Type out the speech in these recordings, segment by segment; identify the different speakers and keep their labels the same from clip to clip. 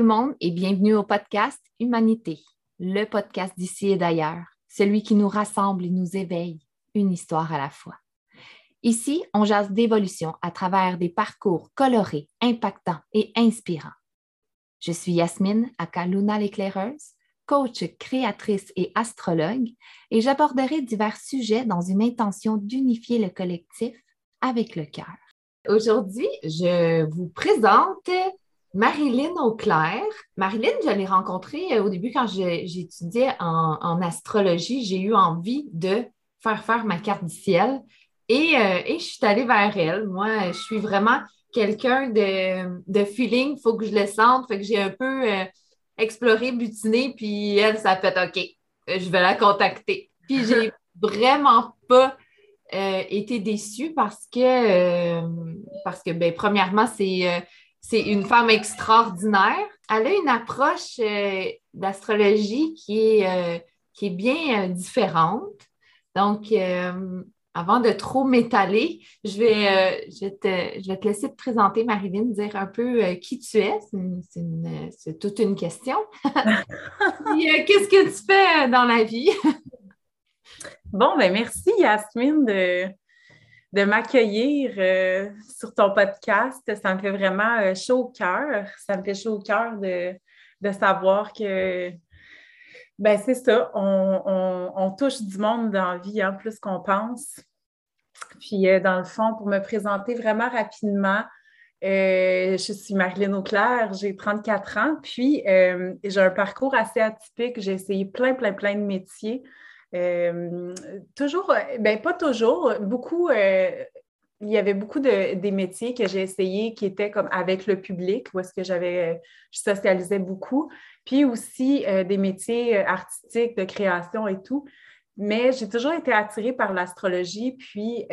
Speaker 1: Le monde et bienvenue au podcast Humanité, le podcast d'ici et d'ailleurs, celui qui nous rassemble et nous éveille, une histoire à la fois. Ici, on jase d'évolution à travers des parcours colorés, impactants et inspirants. Je suis Yasmine Akaluna l'éclaireuse, coach, créatrice et astrologue, et j'aborderai divers sujets dans une intention d'unifier le collectif avec le cœur. Aujourd'hui, je vous présente Marilyn Auclair. Marilyn, je l'ai rencontrée euh, au début quand j'étudiais en, astrologie. J'ai eu envie de faire faire ma carte du ciel et, euh, je suis allée vers elle. Moi, je suis vraiment quelqu'un de, feeling, il faut que je le sente. Fait que j'ai un peu euh, exploré, butiné, puis elle, ça a fait OK, je vais la contacter. Puis j'ai vraiment pas été déçue parce que, parce que ben, premièrement, c'est c'est une femme extraordinaire. Elle a une approche euh, d'astrologie qui est, euh, bien euh, différente. Donc, avant de trop m'étaler, je vais, je, te, laisser te présenter, Marilyn, dire un peu qui tu es. C'est toute une question. Qu'est-ce que tu fais dans la vie?
Speaker 2: bon, ben merci, Yasmine, de m'accueillir euh, sur ton podcast. Ça me fait vraiment euh, chaud au cœur. Ça me fait chaud au cœur de, savoir que, ben c'est ça, on, touche du monde dans la vie, hein, plus qu'on pense. Puis, euh, dans le fond, pour me présenter vraiment rapidement, je suis Marilyn Auclair, j'ai 34 ans, puis j'ai un parcours assez atypique. J'ai essayé plein, plein, plein de métiers. Euh, toujours, euh, ben pas toujours, beaucoup, euh, il y avait beaucoup de, des métiers que j'ai essayé qui étaient comme avec le public, où est-ce que j'avais, je socialisais beaucoup, puis aussi des métiers artistiques, de création et tout. Mais j'ai toujours été attirée par l'astrologie, puis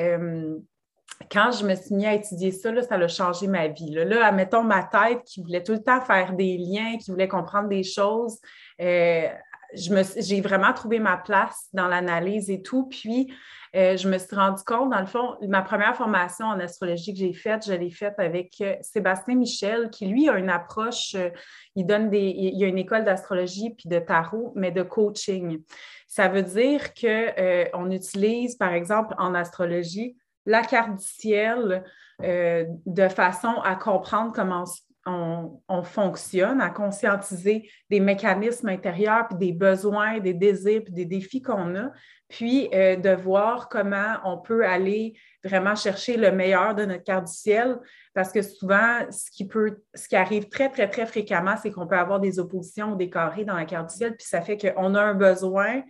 Speaker 2: quand je me suis mis à étudier ça, là, ça a changé ma vie. Là, là, admettons ma tête qui voulait tout le temps faire des liens, qui voulait comprendre des choses, j'ai vraiment trouvé ma place dans l'analyse et tout. Puis, euh, je me suis rendu compte, dans le fond, ma première formation en astrologie que j'ai faite, je l'ai faite avec euh, Sébastien Michel, qui lui a une approche, euh, il donne des, il y a une école d'astrologie puis de tarot, mais de coaching. Ça veut dire qu'on utilise, par exemple, en astrologie, la carte du ciel de façon à comprendre comment on, fonctionne, à conscientiser des mécanismes intérieurs, puis des besoins, des désirs, puis des défis qu'on a, puis euh, de voir comment on peut aller vraiment chercher le meilleur de notre carte du ciel, parce que souvent, ce qui, peut, ce qui arrive très, très, très fréquemment, c'est qu'on peut avoir des oppositions ou des carrés dans la carte du ciel, puis ça fait qu'on a un besoin,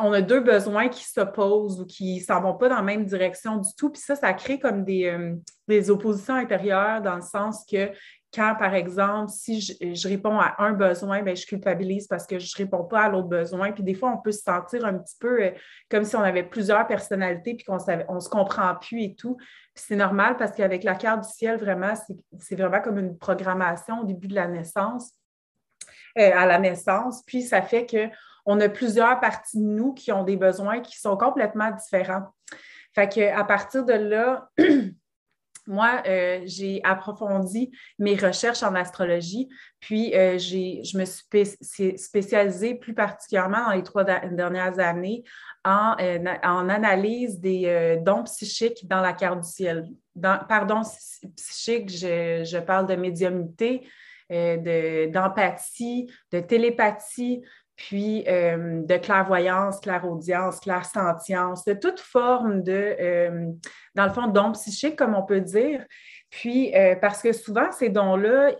Speaker 2: on a deux besoins qui s'opposent ou qui ne s'en vont pas dans la même direction du tout. Puis ça, ça crée comme des, euh, oppositions intérieures dans le sens que quand, par exemple, si je, réponds à un besoin, bien, je culpabilise parce que je ne réponds pas à l'autre besoin. Puis des fois, on peut se sentir un petit peu euh, comme si on avait plusieurs personnalités puis qu'on ne se comprend plus et tout. Puis c'est normal parce qu'avec la carte du ciel, vraiment, c'est vraiment comme une programmation au début de la naissance, euh, à la naissance. Puis ça fait que on a plusieurs parties de nous qui ont des besoins qui sont complètement différents. Fait qu'à partir de là, moi, euh, j'ai approfondi mes recherches en astrologie, puis euh, je me suis spécialisée plus particulièrement dans les trois dernières années en, euh, analyse des dons psychiques dans la carte du ciel. pardon, psychique, je, parle de médiumnité, d'empathie, de, télépathie, puis euh, de clairvoyance, clairaudience, clairsentience, de toute forme de, euh, dans le fond, dons psychiques, comme on peut dire. Puis, euh, parce que souvent, ces dons-là,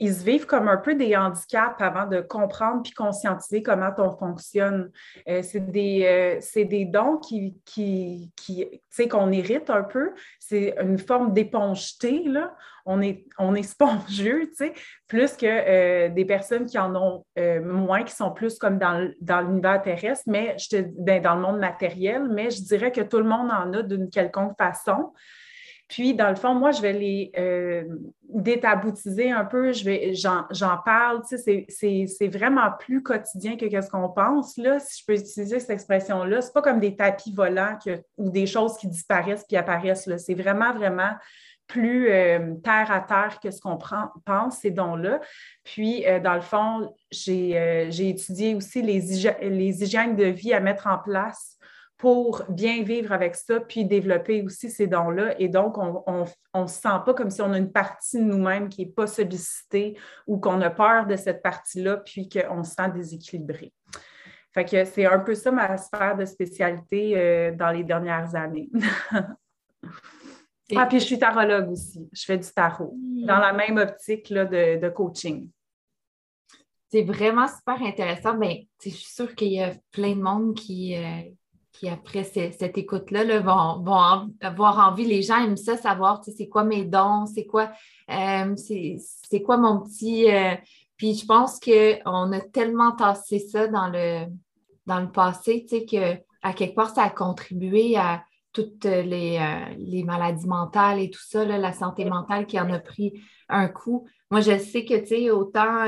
Speaker 2: ils se vivent comme un peu des handicaps avant de comprendre puis conscientiser comment on fonctionne. c'est des, des, dons qui, qui, qui qu'on hérite un peu. C'est une forme d'épongeté, là on est, on est spongieux, plus que euh, des personnes qui en ont euh, moins, qui sont plus comme dans, dans l'univers terrestre, mais je te, ben, dans le monde matériel, mais je dirais que tout le monde en a d'une quelconque façon. Puis, dans le fond, moi, je vais les euh, détaboutiser un peu, je vais, j'en, parle, tu sais, c'est, vraiment plus quotidien que ce qu'on pense. Là, si je peux utiliser cette expression-là, c'est pas comme des tapis volants ou des choses qui disparaissent puis apparaissent. Là. C'est vraiment, vraiment plus euh, terre à terre que ce qu'on pense, ces dons-là. Puis, euh, dans le fond, j'ai étudié aussi les, les hygiènes de vie à mettre en place pour bien vivre avec ça, puis développer aussi ces dons-là. Et donc, on ne se sent pas comme si on a une partie de nous-mêmes qui n'est pas sollicitée ou qu'on a peur de cette partie-là, puis qu'on se sent déséquilibré. Fait que c'est un peu ça ma sphère de spécialité euh, dans les dernières années. ah, puis je suis tarologue aussi. Je fais du tarot dans la même optique là, de, coaching.
Speaker 1: C'est vraiment super intéressant. Mais ben, je suis sûre qu'il y a plein de monde qui, euh, qui après cette écoute-là, vont, avoir envie, les gens aiment ça, savoir c'est quoi mes dons, c'est quoi, euh, c'est quoi mon petit. Euh, puis je pense qu'on a tellement tassé ça dans le, dans le passé, tu sais, qu'à quelque part, ça a contribué à toutes les, euh, les maladies mentales et tout ça, la santé mentale qui en a pris un coup. Moi, je sais que, tu sais, autant.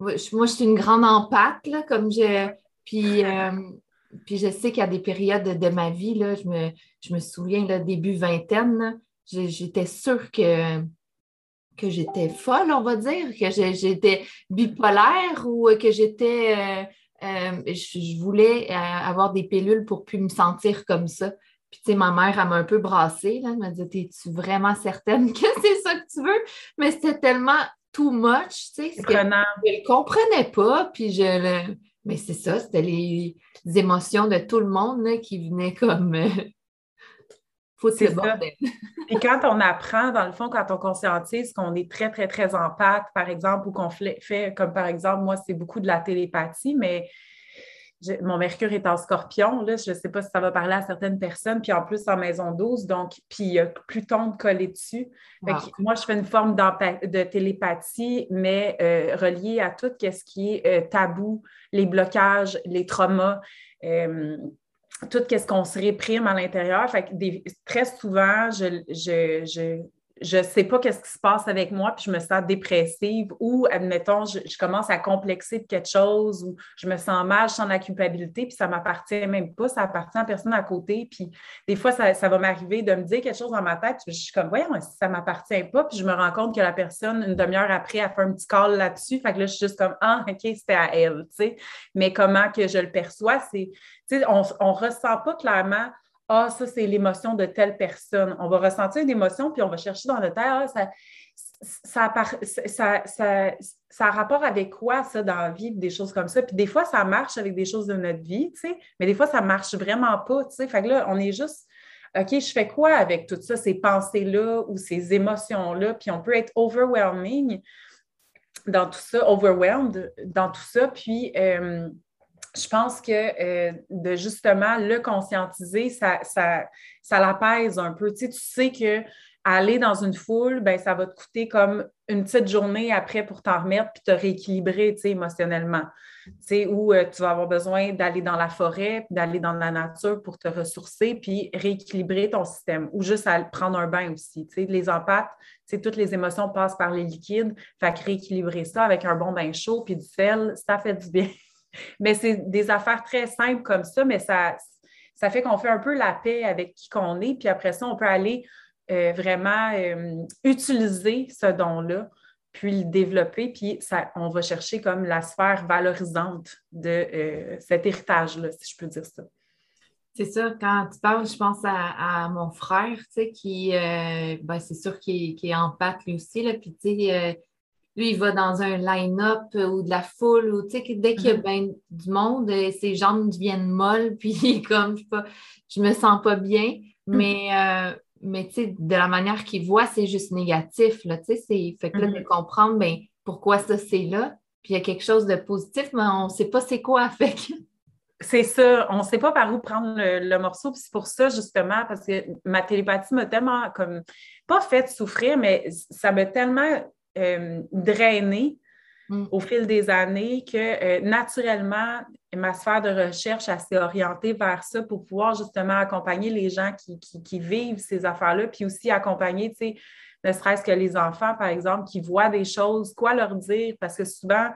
Speaker 1: moi, je suis une grande empathe, là, comme je. Puis, puis je sais qu'il y a des périodes de, ma vie, là, je, me, je me souviens, là, début vingtaine, j'étais sûre que, que j'étais folle, on va dire, que j'étais bipolaire ou que j'étais. Euh, euh, je, voulais euh, avoir des pilules pour plus me sentir comme ça. Puis, tu sais, ma mère, elle m'a un peu brassée. Là. Elle m'a dit Es-tu vraiment certaine que c'est ça que tu veux? Mais c'était tellement too much, tu sais, que je ne le comprenais pas. Puis, je le mais c'est ça, c'était les, émotions de tout le monde qui venaient comme euh,
Speaker 2: faut Puis quand on apprend, dans le fond, quand on conscientise qu'on est très, très, très en pâte, par exemple, ou qu'on fait, comme par exemple, moi, c'est beaucoup de la télépathie, mais mon Mercure est en scorpion, là, je ne sais pas si ça va parler à certaines personnes, puis en plus en maison 12, donc, puis il y a Pluton de collé dessus. moi, je fais une forme de télépathie, mais euh, reliée à tout ce qui est euh, tabou, les blocages, les traumas. Euh, tout ce qu'on se réprime à l'intérieur. Fait très souvent, je, je ne sais pas qu'est-ce qui se passe avec moi, puis je me sens dépressive ou, admettons, je, commence à complexer de quelque chose ou je me sens mal, je sens la culpabilité, puis ça m'appartient même pas, ça appartient à personne à côté. Puis des fois, ça, va m'arriver de me dire quelque chose dans ma tête, puis je suis comme, voyons, ça ne m'appartient pas, puis je me rends compte que la personne, une demi-heure après, a fait un petit call là-dessus. Fait que là, je suis juste comme, ah, OK, c'était à elle, tu sais. Mais comment que je le perçois, c'est, tu sais, on ne ressent pas clairement ah, ça, c'est l'émotion de telle personne. On va ressentir une émotion, puis on va chercher dans le terre, ah, ça, ça, ça, a rapport avec quoi, ça, dans la vie, des choses comme ça? Puis des fois, ça marche avec des choses de notre vie, tu sais, mais des fois, ça marche vraiment pas, tu sais. Fait que là, on est juste, OK, je fais quoi avec tout ça, ces pensées-là ou ces émotions-là? Puis on peut être overwhelming dans tout ça, overwhelmed dans tout ça. Puis, euh, je pense que euh, de justement le conscientiser, ça, ça, ça l'apaise un peu. Tu sais, tu sais que aller dans une foule, ben, ça va te coûter comme une petite journée après pour t'en remettre puis te rééquilibrer tu sais, émotionnellement. Tu sais, où euh, tu vas avoir besoin d'aller dans la forêt, d'aller dans la nature pour te ressourcer puis rééquilibrer ton système ou juste à prendre un bain aussi. Tu sais, les empâtes, tu sais, toutes les émotions passent par les liquides. Fait que rééquilibrer ça avec un bon bain chaud puis du sel, ça fait du bien. Mais c'est des affaires très simples comme ça, mais ça, ça fait qu'on fait un peu la paix avec qui qu'on est. Puis après ça, on peut aller euh, vraiment euh, utiliser ce don-là, puis le développer. Puis ça, on va chercher comme la sphère valorisante de euh, cet héritage-là, si je peux dire ça.
Speaker 1: C'est ça, quand tu parles, je pense à, mon frère, tu sais, qui, ben, c'est sûr qu'il est en pâte lui aussi, là, puis tu sais, lui, il va dans un line-up ou de la foule, ou tu sais, dès qu'il y a mm-hmm. du monde, euh, ses jambes deviennent molles, puis comme je pas, je me sens pas bien. Mm-hmm. Mais, euh, mais tu sais, de la manière qu'il voit, c'est juste négatif, là, tu sais, c'est, fait que là, de mm-hmm. comprendre, ben, pourquoi ça, c'est là, puis il y a quelque chose de positif, mais on ne sait pas c'est quoi, fait
Speaker 2: C'est ça, on ne sait pas par où prendre le, morceau, puis c'est pour ça, justement, parce que ma télépathie m'a tellement, comme, pas fait souffrir, mais ça m'a tellement euh, drainé mm. au fil des années que euh, naturellement, ma sphère de recherche s'est orientée vers ça pour pouvoir justement accompagner les gens qui, vivent ces affaires-là, puis aussi accompagner, tu sais, ne serait-ce que les enfants, par exemple, qui voient des choses, quoi leur dire, parce que souvent,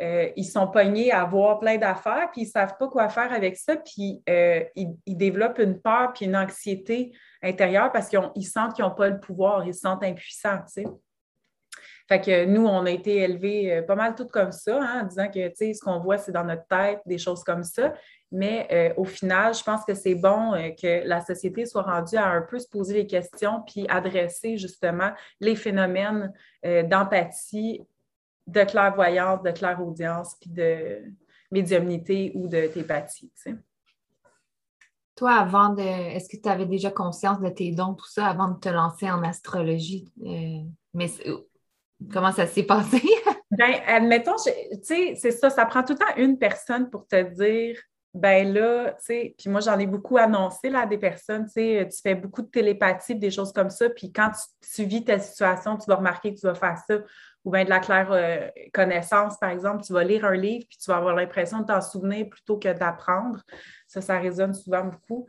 Speaker 2: euh, ils sont pognés à voir plein d'affaires, puis ils ne savent pas quoi faire avec ça, puis ils, ils, développent une peur puis une anxiété intérieur parce qu'ils sentent qu'ils n'ont pas le pouvoir, ils se sentent impuissants, tu sais. Fait que nous, on a été élevés euh, pas mal tout comme ça, hein, en disant que ce qu'on voit, c'est dans notre tête, des choses comme ça. Mais euh, au final, je pense que c'est bon euh, que la société soit rendue à un peu se poser les questions puis adresser justement les phénomènes d'empathie, de clairvoyance, de clairaudience, puis de médiumnité ou de télépathie.
Speaker 1: Toi, avant de. Est-ce que tu avais déjà conscience de tes dons, tout ça, avant de te lancer en astrologie? mais Comment ça s'est passé?
Speaker 2: ben, admettons, tu sais, c'est ça, ça prend tout le temps une personne pour te dire, ben là, tu sais, puis moi, j'en ai beaucoup annoncé là, à des personnes, tu sais, tu fais beaucoup de télépathie, des choses comme ça, puis quand tu, vis ta situation, tu vas remarquer que tu vas faire ça, ou bien de la claire euh, connaissance, par exemple, tu vas lire un livre, puis tu vas avoir l'impression de t'en souvenir plutôt que d'apprendre. Ça, ça résonne souvent beaucoup.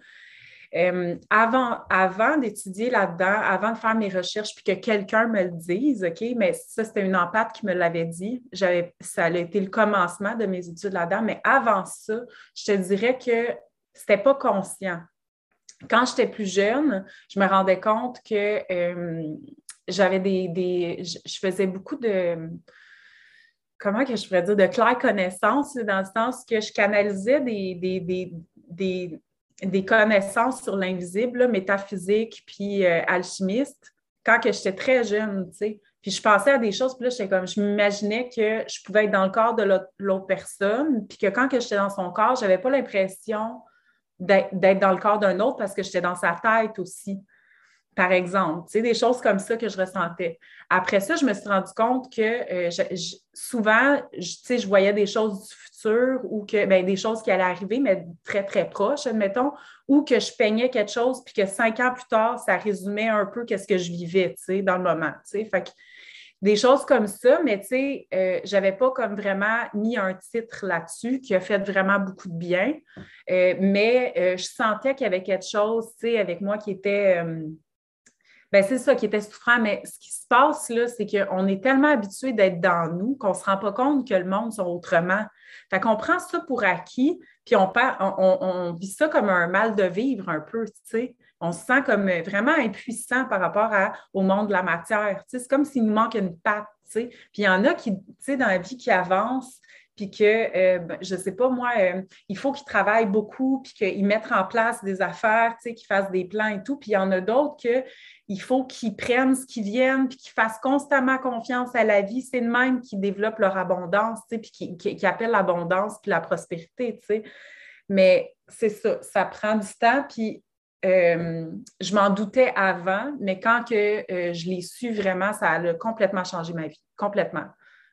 Speaker 2: Euh, avant d'étudier là-dedans, avant de faire mes recherches, puis que quelqu'un me le dise, OK, mais ça, c'était une empathe qui me l'avait dit. Ça a été le commencement de mes études là-dedans, mais avant ça, je te dirais que c'était pas conscient. Quand j'étais plus jeune, je me rendais compte que euh, j'avais des, je, faisais beaucoup de comment que je pourrais dire, de claire connaissance, dans le sens que je canalisais des, des, des connaissances sur l'invisible, métaphysique, puis euh, alchimiste, quand j'étais très jeune, tu sais. Puis je pensais à des choses, puis là, comme, je m'imaginais que je pouvais être dans le corps de l'autre personne, puis que quand j'étais dans son corps, je n'avais pas l'impression d'être dans le corps d'un autre parce que j'étais dans sa tête aussi par exemple. Tu des choses comme ça que je ressentais. Après ça, je me suis rendu compte que euh, souvent, je, je voyais des choses du futur ou que ben, des choses qui allaient arriver, mais très, très proches, admettons, ou que je peignais quelque chose, puis que cinq ans plus tard, ça résumait un peu ce que je vivais, dans le moment. Fait des choses comme ça, mais tu sais, euh, j'avais pas comme vraiment mis un titre là-dessus qui a fait vraiment beaucoup de bien. Euh, mais je sentais qu'il y avait quelque chose, tu sais, avec moi qui était ben, c'est ça qui était souffrant, mais ce qui se passe là, c'est qu'on est tellement habitué d'être dans nous qu'on ne se rend pas compte que le monde sont autrement. Fait qu'on prend ça pour acquis, puis on, on, vit ça comme un mal de vivre un peu, tu sais. On se sent comme vraiment impuissant par rapport au monde de la matière. Tu sais, c'est comme s'il nous manque une patte, tu sais. Puis il y en a qui, tu sais, dans la vie qui avancent, puis que, euh, ben, je ne sais pas, moi, euh, il faut qu'ils travaillent beaucoup, puis qu'ils mettent en place des affaires, tu sais, qu'ils fassent des plans et tout. Puis il y en a d'autres qu'il faut qu'ils prennent ce qui viennent, puis qu'ils fassent constamment confiance à la vie. C'est le même qui développe leur abondance, puis qui, qui, appelle l'abondance puis la prospérité. Mais c'est ça, ça prend du temps, puis euh, je m'en doutais avant, mais quand que, je l'ai su vraiment, ça a complètement changé ma vie, complètement.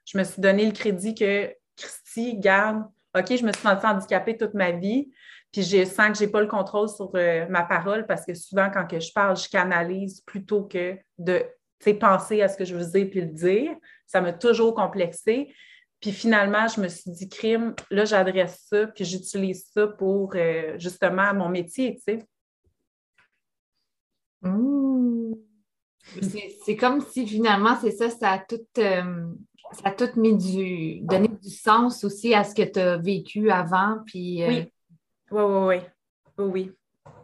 Speaker 2: Je me suis donné le crédit que Christy, garde, OK, je me suis sentie handicapée toute ma vie, puis je sens que je n'ai pas le contrôle sur euh, ma parole parce que souvent, quand que je parle, je canalise plutôt que de penser à ce que je veux dire puis le dire. Ça m'a toujours complexé. Puis finalement, je me suis dit, crime, là, j'adresse ça, puis j'utilise ça pour euh, justement mon métier, tu sais.
Speaker 1: Mmh. C'est comme si finalement, c'est ça, ça a tout, euh, ça a tout mis du, donné du sens aussi à ce que tu as vécu avant. Puis,
Speaker 2: euh, Oui, oui, oui, oui. oui,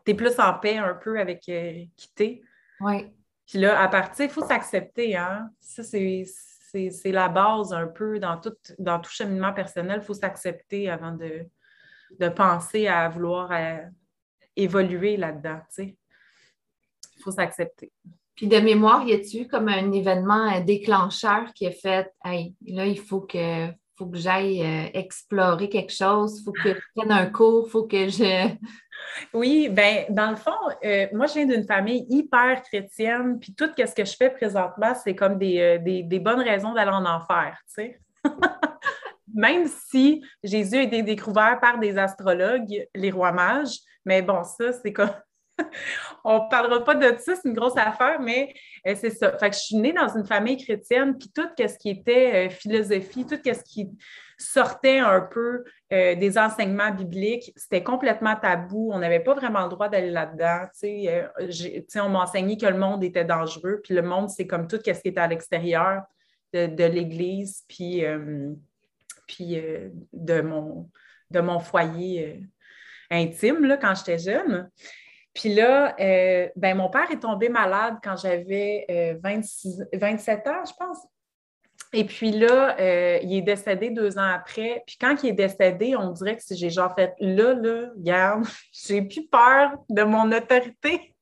Speaker 2: Tu es plus en paix un peu avec euh, qui t'es.
Speaker 1: Oui.
Speaker 2: Puis là, à partir, il faut s'accepter. Hein? Ça, c'est la base un peu dans tout, dans tout cheminement personnel. Il faut s'accepter avant de, de penser à vouloir euh, évoluer là-dedans. Il faut s'accepter.
Speaker 1: Puis de mémoire, y a-t-il comme un événement déclencheur qui a fait Hey, là, il faut que, faut que j'aille euh, explorer quelque chose, faut que je prenne un cours, faut que je.
Speaker 2: Oui, bien, dans le fond, euh, moi, je viens d'une famille hyper chrétienne, puis tout ce que je fais présentement, c'est comme des, euh, des, des, bonnes raisons d'aller en enfer, tu sais. Même si Jésus a été découvert par des astrologues, les rois mages, mais bon, ça, c'est comme on ne parlera pas de ça, c'est une grosse affaire, mais euh, c'est ça. Fait je suis née dans une famille chrétienne, puis tout ce qui était euh, philosophie, tout ce qui sortait un peu euh, des enseignements bibliques, c'était complètement tabou. On n'avait pas vraiment le droit d'aller là-dedans. on m'a enseigné que le monde était dangereux, puis le monde, c'est comme tout ce qui était à l'extérieur de, l'Église, puis, puis de, mon, de mon foyer intime là, quand j'étais jeune. Puis là, euh, ben, mon père est tombé malade quand j'avais 27 ans, je pense. Et puis là, il est décédé deux ans après. Puis quand il est décédé, on dirait que j'ai genre fait là, là, regarde, j'ai plus peur de mon autorité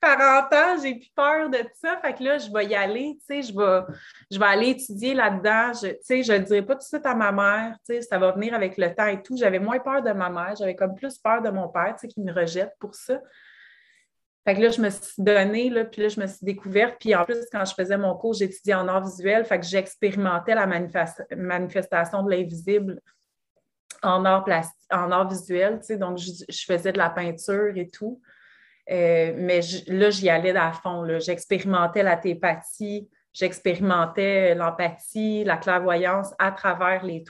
Speaker 2: parental, j'ai plus peur de ça. Fait que là, je vais y aller, tu sais, je vais, je vais aller étudier là-dedans. Je, tu sais, je ne dirai pas tout de suite à ma mère, tu sais, ça va venir avec le temps et tout. J'avais moins peur de ma mère, j'avais comme plus peur de mon père, tu sais, qui me rejette pour ça. Fait que là, je me suis donnée, là, puis là, je me suis découverte. Puis en plus, quand je faisais mon cours, j'étudiais en art visuel, fait que j'expérimentais la manifestation de l'invisible en art, en visuel, tu sais, donc je faisais de la peinture et tout. Euh, mais là, j'y allais à fond. J'expérimentais la télépathie, j'expérimentais l'empathie, la clairvoyance à travers les.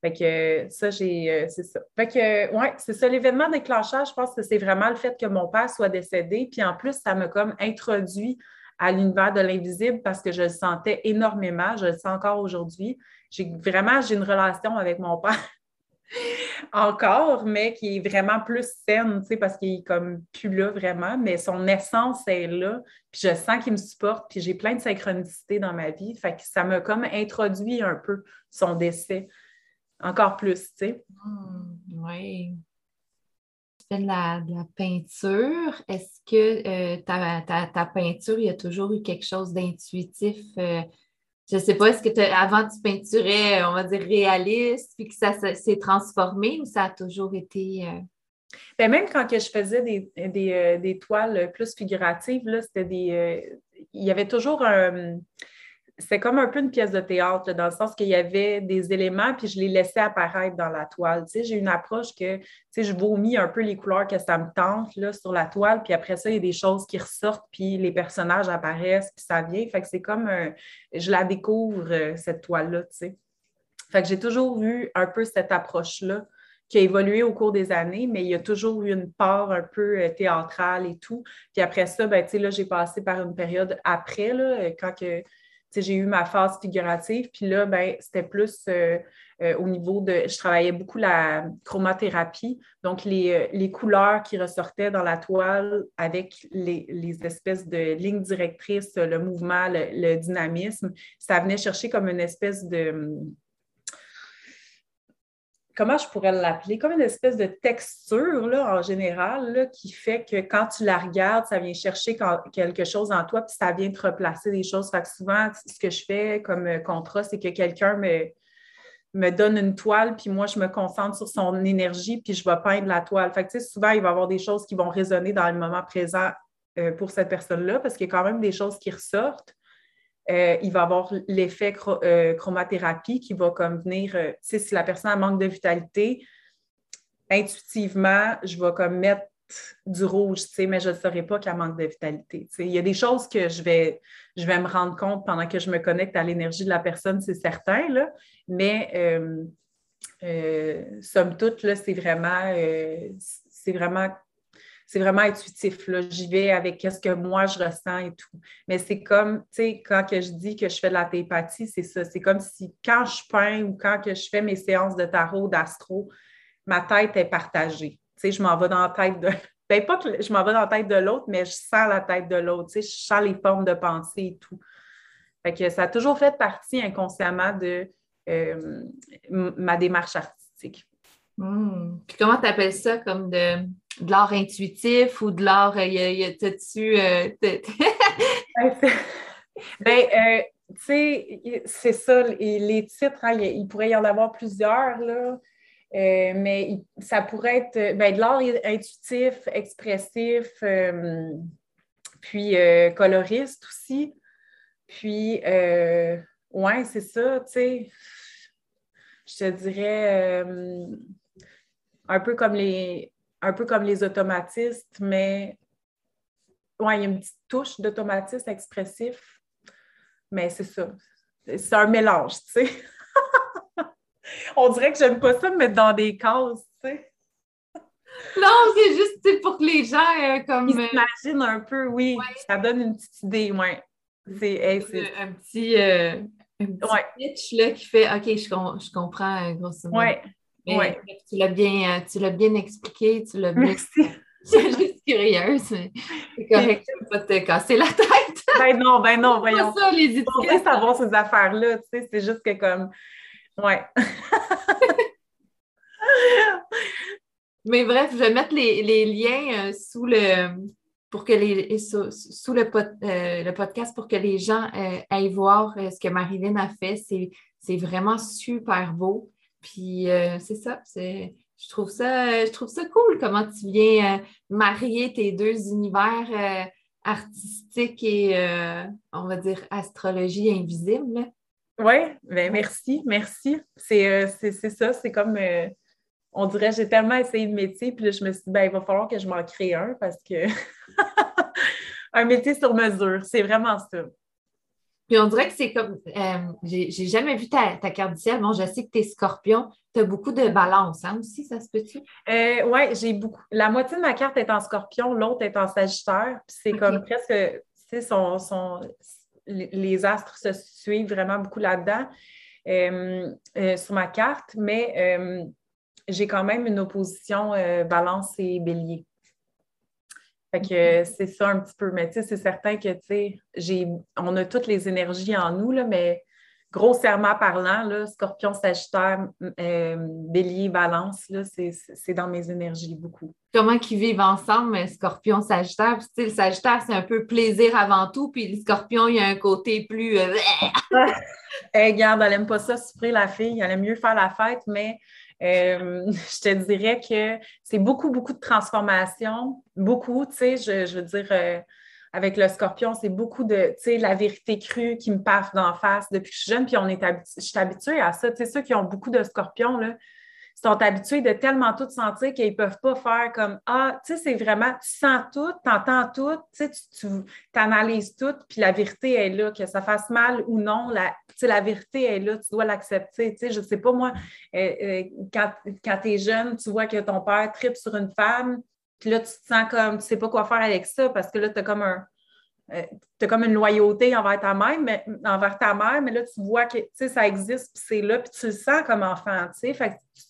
Speaker 2: Fait que ça, j'ai. Euh, c'est ça. Fait que, ouais, c'est ça. L'événement déclencheur, je pense que c'est vraiment le fait que mon père soit décédé. Puis en plus, ça m'a comme introduit à l'univers de l'invisible parce que je le sentais énormément. Je le sens encore aujourd'hui. J'ai vraiment, j'ai une relation avec mon père encore, mais qui est vraiment plus saine, parce qu'il est comme plus là vraiment, mais son essence est là, puis je sens qu'il me supporte, puis j'ai plein de synchronicité dans ma vie, ça m'a comme introduit un peu son décès, encore plus, tu sais.
Speaker 1: Hmm, oui. Tu fais de la, peinture. Est-ce que euh, ta, peinture, il y a toujours eu quelque chose d'intuitif? Euh, je ne sais pas, est-ce que avant tu peinturais, on va dire, réaliste, puis que ça, s'est transformé ou ça a toujours été. Euh?
Speaker 2: Ben, même quand je faisais des, des, euh, toiles plus figuratives, c'était des. Euh, il y avait toujours un c'est comme un peu une pièce de théâtre, dans le sens qu'il y avait des éléments, puis je les laissais apparaître dans la toile. Tu sais, j'ai une approche que, tu sais, je vomis un peu les couleurs que ça me tente là, sur la toile, puis après ça, il y a des choses qui ressortent, puis les personnages apparaissent, puis ça vient. Fait que c'est comme, je la découvre, euh, cette toile-là, tu sais. Fait que j'ai toujours vu un peu cette approche-là qui a évolué au cours des années, mais il y a toujours eu une part un peu euh, théâtrale et tout. Puis après ça, ben, là, j'ai passé par une période après, là, quand que j'ai eu ma phase figurative, puis là, ben, c'était plus euh, euh, au niveau de. Je travaillais beaucoup la chromathérapie, donc les, euh, les couleurs qui ressortaient dans la toile avec les, les, espèces de lignes directrices, le mouvement, le, dynamisme, ça venait chercher comme une espèce de comment je pourrais l'appeler, comme une espèce de texture là, en général qui fait que quand tu la regardes, ça vient chercher quelque chose en toi, puis ça vient te replacer des choses. Fait que souvent, ce que je fais comme euh, contrat, c'est que quelqu'un me, me donne une toile, puis moi, je me concentre sur son énergie, puis je vais peindre la toile. Fait que, souvent, il va y avoir des choses qui vont résonner dans le moment présent euh, pour cette personne-là, parce qu'il y a quand même des choses qui ressortent. Euh, il va avoir l'effet euh, chromathérapie qui va comme venir, euh, si la personne manque de vitalité, intuitivement, je vais comme mettre du rouge, mais je ne saurais pas qu'elle manque de vitalité. Il y a des choses que je vais, je vais me rendre compte pendant que je me connecte à l'énergie de la personne, c'est certain, là, mais somme toute, c'est vraiment, c'est vraiment c'est vraiment intuitif. J'y vais avec ce que moi je ressens et tout. Mais c'est comme, tu sais, quand je dis que je fais de la télépathie, c'est ça. C'est comme si quand je peins ou quand je fais mes séances de tarot, d'astro, ma tête est partagée. Tu sais, je m'en vais dans la tête de. Ben, pas je m'en dans la tête de l'autre, mais je sens la tête de l'autre. Tu sais, je sens les formes de pensée et tout. Fait ça a toujours fait partie inconsciemment de euh, ma démarche artistique.
Speaker 1: Hmm. Puis comment tu appelles ça comme de l'art intuitif ou de l'art, euh, y a, dessus euh,
Speaker 2: ben, euh, tu sais, c'est ça, les titres, hein, il, pourrait y en avoir plusieurs, là. mais ça pourrait être ben, de l'art intuitif, expressif, puis coloriste aussi. Puis, ouais, c'est ça, tu sais. Je te dirais un peu comme les, un peu comme les automatistes, mais ouais, il y a une petite touche d'automatisme expressif, mais c'est ça. C'est un mélange, tu sais. On dirait que j'aime pas ça me mettre dans des cases, tu sais.
Speaker 1: Non, c'est juste pour que les gens euh, comme.
Speaker 2: Ils euh, s'imaginent un peu, oui. Ça donne une petite idée, ouais.
Speaker 1: C'est un petit, euh, un petit pitch là, qui fait OK, je, je comprends grosso modo.
Speaker 2: Ouais.
Speaker 1: Tu l'as bien, euh, tu l'as bien expliqué, tu l'as bien. Je suis juste curieuse, c'est correct, je ne pas te casser la tête.
Speaker 2: ben non, ben non, voyons.
Speaker 1: C'est ça, les étiquettes.
Speaker 2: savoir ces affaires-là, tu sais, c'est juste que comme, ouais.
Speaker 1: Mais bref, je vais mettre les, liens euh, sous le pour que les sous, le, euh, le, podcast pour que les gens euh, aillent voir ce que Marilyn a fait. C'est vraiment super beau. Puis c'est ça, c'est je trouve ça, je trouve ça cool comment tu viens marier tes deux univers artistiques et on va dire astrologie invisible.
Speaker 2: Oui, ben merci, merci. C'est ça, c'est comme on dirait, j'ai tellement essayé de métier, puis là, je me suis dit, ben, il va falloir que je m'en crée un parce que un métier sur mesure, c'est vraiment ça.
Speaker 1: Puis on dirait que c'est comme, euh, j'ai jamais vu ta, carte du ciel. Bon, je sais que tu es scorpion. Tu as beaucoup de balance hein, aussi, ça se peut-tu?
Speaker 2: Euh, oui, j'ai beaucoup. La moitié de ma carte est en scorpion, l'autre est en sagittaire. Puis c'est comme presque, tu sais, son, les astres se suivent vraiment beaucoup là-dedans euh, sur ma carte. Mais j'ai quand même une opposition euh, balance et bélier. Fait que c'est ça un petit peu. Mais tu sais, c'est certain que, tu sais, on a toutes les énergies en nous, là, mais grossièrement parlant, là, scorpion, sagittaire, euh, bélier, balance, là, c'est dans mes énergies beaucoup.
Speaker 1: Comment qu'ils vivent ensemble, scorpion, sagittaire? Tu sais, le sagittaire, c'est un peu plaisir avant tout, puis le scorpion, il y a un côté plus... Euh...
Speaker 2: regarde, elle n'aime pas ça, souffrir la fille, elle aime mieux faire la fête, mais euh, je te dirais que c'est beaucoup, beaucoup de transformation. Beaucoup, tu sais, je, veux dire, euh, avec le scorpion, c'est beaucoup de, tu sais, la vérité crue qui me paffe d'en face depuis que je suis jeune, puis on est je suis habituée à ça. Tu sais, ceux qui ont beaucoup de scorpions, là, sont habitués de tellement tout sentir qu'ils ne peuvent pas faire comme Ah, tu sais, c'est vraiment, tu sens tout, tu entends tout, tu tu, analyses tout, puis la vérité est là, que ça fasse mal ou non, la, la vérité est là, tu dois l'accepter. Tu sais, je ne sais pas, moi, euh, euh, quand, quand tu es jeune, tu vois que ton père tripe sur une femme, puis là, tu te sens comme, tu ne sais pas quoi faire avec ça parce que là, tu as comme un, tu as comme une loyauté envers ta mère, mais envers ta mère, mais là, tu vois que ça existe, puis c'est là, puis tu le sens comme enfant. Tu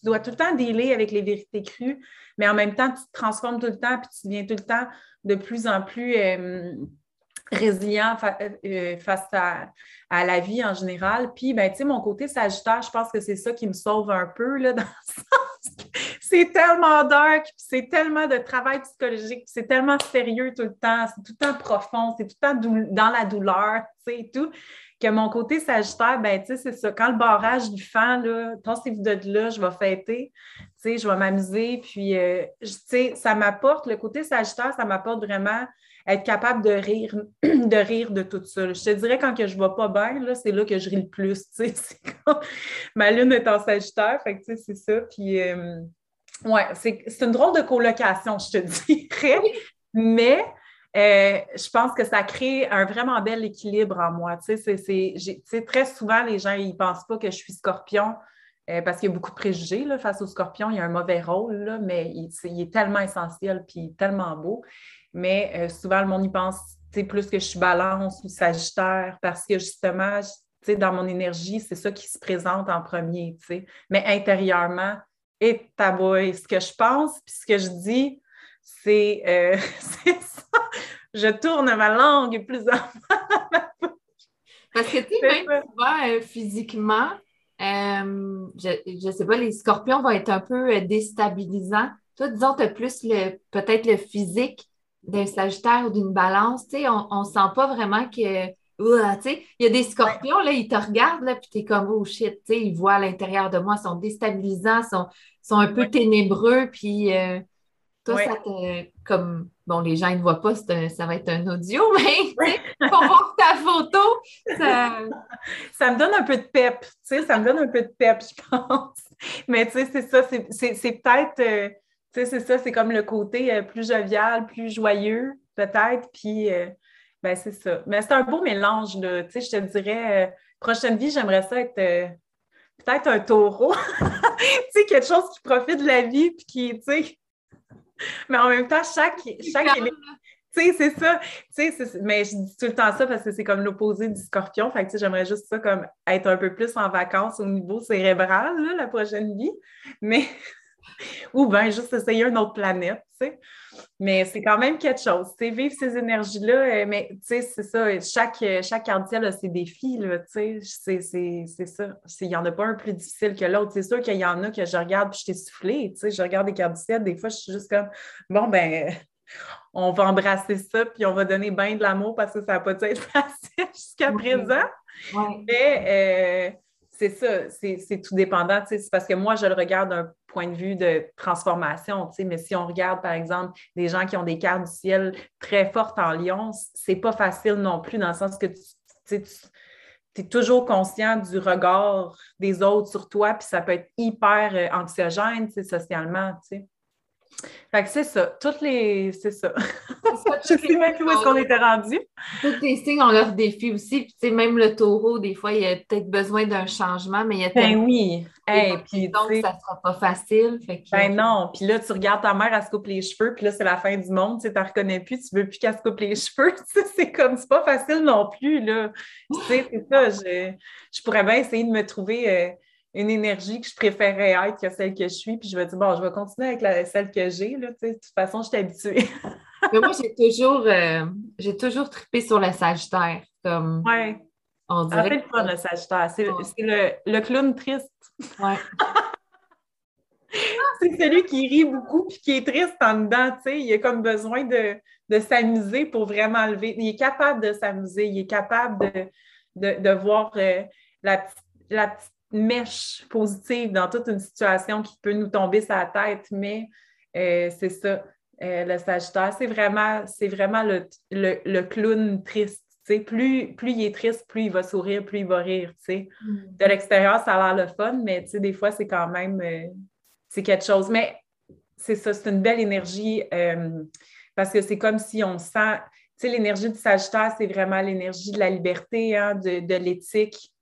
Speaker 2: dois tout le temps dealer avec les vérités crues, mais en même temps, tu te transformes tout le temps, puis tu deviens tout le temps de plus en plus euh, résilient euh, face à, la vie en général. Puis, ben, tu sais, mon côté sagittaire, je pense que c'est ça qui me sauve un peu, là, dans le c'est tellement dark, c'est tellement de travail psychologique, c'est tellement sérieux tout le temps, c'est tout le temps profond, c'est tout le temps dans la douleur, tu sais, tout, que mon côté sagittaire, ben, tu sais, c'est ça. Quand le barrage du fan, là, pensez-vous de là, je vais fêter, tu sais, je vais m'amuser, puis, euh, tu sais, ça m'apporte, le côté sagittaire, ça m'apporte vraiment être capable de rire, de rire de tout ça. Je te dirais, quand que je ne vais pas bien, c'est là que je ris le plus. Ma lune est en Sagittaire, fait que c'est ça. Puis, euh, ouais, c'est une drôle de colocation, je te dirais. Mais euh, je pense que ça crée un vraiment bel équilibre en moi. Tu sais, très souvent, les gens ne pensent pas que je suis scorpion. Euh, parce qu'il y a beaucoup de préjugés là, face au scorpion, il y a un mauvais rôle, là, mais il, il, est tellement essentiel puis tellement beau. Mais euh, souvent, le monde y pense plus que je suis balance ou sagittaire parce que justement, dans mon énergie, c'est ça qui se présente en premier. Mais intérieurement, et boy, ce que je pense, puis ce que je dis, c'est euh, ça. Je tourne ma langue plus en
Speaker 1: Parce que, tu sais, même euh, physiquement, je ne sais pas, les scorpions vont être un peu déstabilisants. Toi, disons, tu as plus le peut-être le physique, d'un Sagittaire ou d'une Balance, on ne sent pas vraiment que. Il y a des scorpions, là, ils te regardent, là, puis tu es comme, oh shit, ils voient à l'intérieur de moi, ils sont déstabilisants, sont, sont un peu ténébreux, puis euh, toi, ça te. Comme, bon, les gens ne voient pas, ça va être un audio, mais pour voir ta photo, ça...
Speaker 2: ça me donne un peu de pep, tu sais, ça me donne un peu de pep, je pense. Mais tu sais, c'est ça, c'est peut-être. Euh, tu sais, c'est ça, c'est comme le côté euh, plus jovial, plus joyeux, peut-être. Puis, ben, c'est ça. Mais c'est un beau mélange, là. Tu sais, je te dirais, euh, prochaine vie, j'aimerais ça être peut-être un taureau. tu sais, quelque chose qui profite de la vie, puis qui, tu sais. Mais en même temps, chaque. chaque tu sais, c'est ça. Tu sais, mais je dis tout le temps ça parce que c'est comme l'opposé du scorpion. Fait que, tu sais, j'aimerais juste ça comme être un peu plus en vacances au niveau cérébral, là, la prochaine vie. Mais Ou bien juste essayer une autre planète, tu sais. Mais c'est quand même quelque chose. Tu sais, vivre ces énergies-là, euh, mais tu sais, c'est ça. Chaque, chaque ciel a ses défis, là, tu sais. C'est ça. Il n'y en a pas un plus difficile que l'autre. C'est sûr qu'il y en a que je regarde puis je t'ai soufflé, tu sais. Je regarde des ciel, des fois, je suis juste comme, bon, ben on va embrasser ça, puis on va donner bien de l'amour parce que ça n'a pas été facile jusqu'à présent. Mais euh, c'est ça, c'est tout dépendant. C'est parce que moi, je le regarde d'un point de vue de transformation. Mais si on regarde, par exemple, des gens qui ont des cartes du ciel très fortes en lion, c'est pas facile non plus, dans le sens que tu, es toujours conscient du regard des autres sur toi, puis ça peut être hyper euh, anxiogène socialement. Fait que c'est ça. Toutes les. C'est ça. je sais même plus où est-ce qu'on était rendu.
Speaker 1: Tous les signes ont leurs défis aussi. Puis, tu sais, même le taureau, des fois, il y a peut-être besoin d'un changement, mais il y a
Speaker 2: Ben oui.
Speaker 1: puis, donc, ça ne sera pas facile. Fait
Speaker 2: Ben non. Puis là, tu regardes ta mère, elle se coupe les cheveux, puis là, c'est la fin du monde. Tu ne reconnais plus, tu ne veux plus qu'elle se coupe les cheveux. c'est comme, c'est pas facile non plus, là. Tu sais, c'est ça. Je, je, pourrais bien essayer de me trouver. Euh, une énergie que je préférais être que celle que je suis. Puis je vais dire, bon, je vais continuer avec la, celle que j'ai. de toute façon, je suis habituée.
Speaker 1: Mais moi, j'ai toujours, euh, j'ai toujours trippé sur le Sagittaire. Comme,
Speaker 2: ouais. On dirait. Fait le Sagittaire. C'est, le, le, clown triste.
Speaker 1: Ouais.
Speaker 2: c'est celui qui rit beaucoup puis qui est triste en dedans. Tu sais, il a comme besoin de, de s'amuser pour vraiment lever. Il est capable de s'amuser. Il est capable de, de, de voir euh, la, la petite mèche positive dans toute une situation qui peut nous tomber la tête, mais euh, c'est ça. Euh, le Sagittaire, c'est vraiment, c'est vraiment le, le, clown triste. Plus, plus il est triste, plus il va sourire, plus il va rire. Mm. De l'extérieur, ça a l'air le fun, mais des fois, c'est quand même euh, c'est quelque chose. Mais c'est ça, c'est une belle énergie parce que c'est comme si on sent, l'énergie du Sagittaire, c'est vraiment l'énergie de la liberté, hein, de, de l'éthique,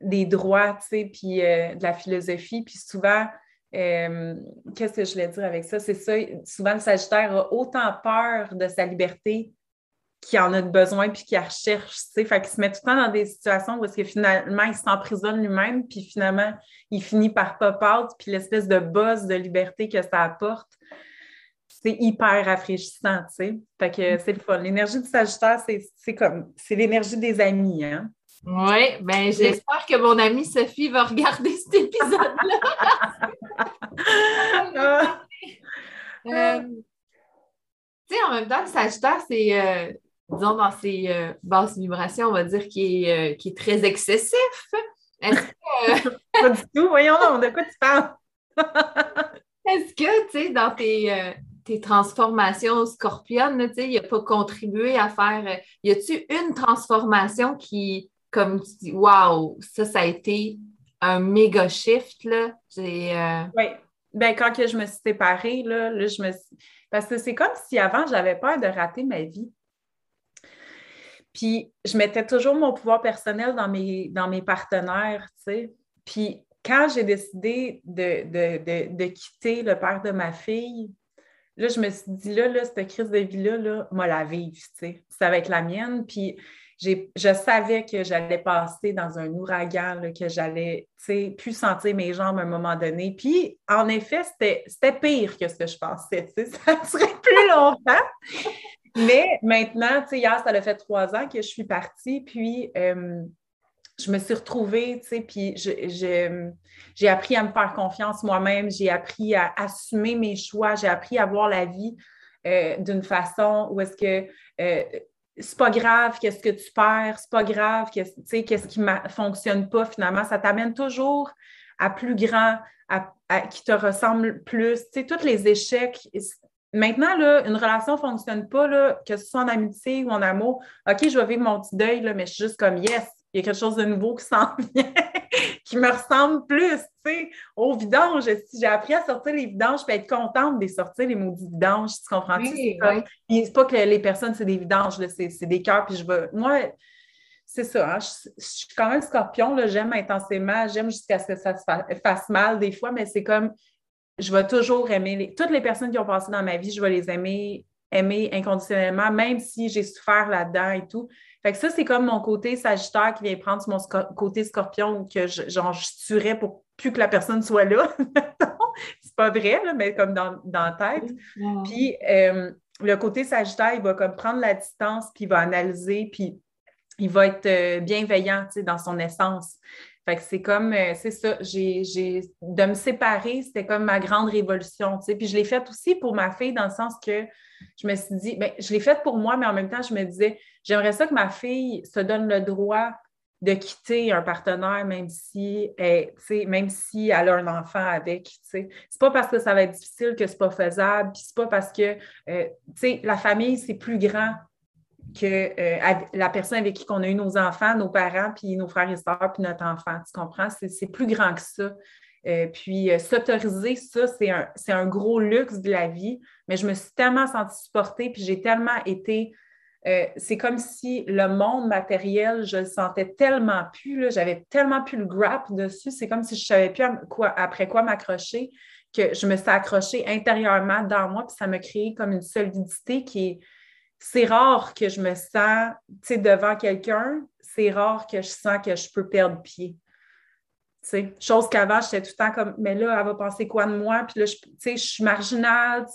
Speaker 2: des droits, tu sais, puis euh, de la philosophie. Puis souvent, euh, qu'est-ce que je voulais dire avec ça? C'est ça, souvent le Sagittaire a autant peur de sa liberté qu'il en a besoin puis qu'il recherche, tu sais. Fait qu'il se met tout le temps dans des situations où est-ce que finalement, il s'emprisonne lui-même puis finalement, il finit par pop out puis l'espèce de buzz de liberté que ça apporte c'est hyper rafraîchissant, tu sais. Fait que mm. c'est le fun. L'énergie du Sagittaire, c'est comme, c'est l'énergie des amis, hein.
Speaker 1: Oui, ben j'espère que mon amie Sophie va regarder cet épisode-là. Euh, tu sais, en même temps, le Sagittaire, c'est, euh, disons, dans ses euh, basses vibrations, on va dire qu'il est, est, très excessif. Est-ce
Speaker 2: que. Pas du tout, voyons, on de quoi tu parles?
Speaker 1: Est-ce que, tu sais, dans tes tes transformations scorpionnes, il n'a pas contribué à faire. Y a-tu une transformation qui, comme tu dis, waouh, ça, ça a été un méga shift, là.
Speaker 2: Euh, oui. Ben, quand que je me suis séparée, là, je me Parce que c'est comme si avant, j'avais peur de rater ma vie. Puis, je mettais toujours mon pouvoir personnel dans mes, dans mes partenaires, tu sais. Puis, quand j'ai décidé de, de, quitter le père de ma fille, là, je me suis dit, là, là cette crise de vie-là, là, moi, la vivre, tu sais. Ça va être la mienne. Puis, je savais que j'allais passer dans un ouragan, que j'allais plus sentir mes jambes à un moment donné. Puis, en effet, c'était pire que ce que je pensais. Ça serait plus longtemps. Mais maintenant, hier, ça fait trois ans que je suis partie. Puis, euh, je me suis retrouvée, puis j'ai appris à me faire confiance moi-même, j'ai appris à assumer mes choix, j'ai appris à voir la vie euh, d'une façon où est-ce que euh, c'est pas grave qu'est-ce que tu perds, c'est pas grave qu'est-ce qui ne fonctionne pas finalement. Ça t'amène toujours à plus grand, à, qui te ressemble plus. Tu sais, tous les échecs. Maintenant, là, une relation ne fonctionne pas, là, que ce soit en amitié ou en amour. OK, je vais vivre mon petit deuil, là, mais je suis juste comme yes, il y a quelque chose de nouveau qui s'en vient, qui me ressemble plus, tu sais, aux vidanges. Si j'ai appris à sortir les vidanges, je peux être contente de les sortir, les maudits vidanges, tu comprends-tu? Oui, c'est pas que les personnes, c'est des vidanges, c'est des cœurs, puis je veux... Moi, c'est ça, hein, je, suis quand même scorpion, j'aime intensément, j'aime jusqu'à ce que ça se fasse mal des fois, mais c'est comme, je vais toujours aimer, toutes les personnes qui ont passé dans ma vie, je vais les aimer, aimer inconditionnellement, même si j'ai souffert là-dedans et tout. Fait que ça, c'est comme mon côté sagittaire qui vient prendre mon côté scorpion que je, genre, je tuerais pour plus que la personne soit là. c'est pas vrai, mais comme dans, dans la tête. Puis euh, le côté Sagittaire, il va comme prendre la distance, puis il va analyser, puis il va être euh, bienveillant dans son essence. Fait que c'est comme, euh, c'est ça, j'ai, de me séparer, c'était comme ma grande révolution, Puis je l'ai faite aussi pour ma fille dans le sens que je me suis dit, bien, je l'ai faite pour moi, mais en même temps, je me disais, j'aimerais ça que ma fille se donne le droit de quitter un partenaire, même si, elle, même si elle a un enfant avec. C'est pas parce que ça va être difficile que c'est pas faisable, puis c'est pas parce que euh, la famille, c'est plus grand que euh, la personne avec qui on a eu nos enfants, nos parents, puis nos frères et sœurs, puis notre enfant. Tu comprends? C'est plus grand que ça. Euh, puis s'autoriser, ça, c'est un, un, gros luxe de la vie, mais je me suis tellement sentie supportée, puis j'ai tellement été euh, c'est comme si le monde matériel, je le sentais tellement plus, j'avais tellement plus le grap dessus, c'est comme si je ne savais plus après quoi m'accrocher, que je me suis accrochée intérieurement dans moi, puis ça m'a créé comme une solidité qui est. C'est rare que je me sens, tu sais, devant quelqu'un, c'est rare que je sens que je peux perdre pied. chose qu'avant, j'étais tout le temps comme, mais là, elle va penser quoi de moi? Puis là, je, je suis marginale,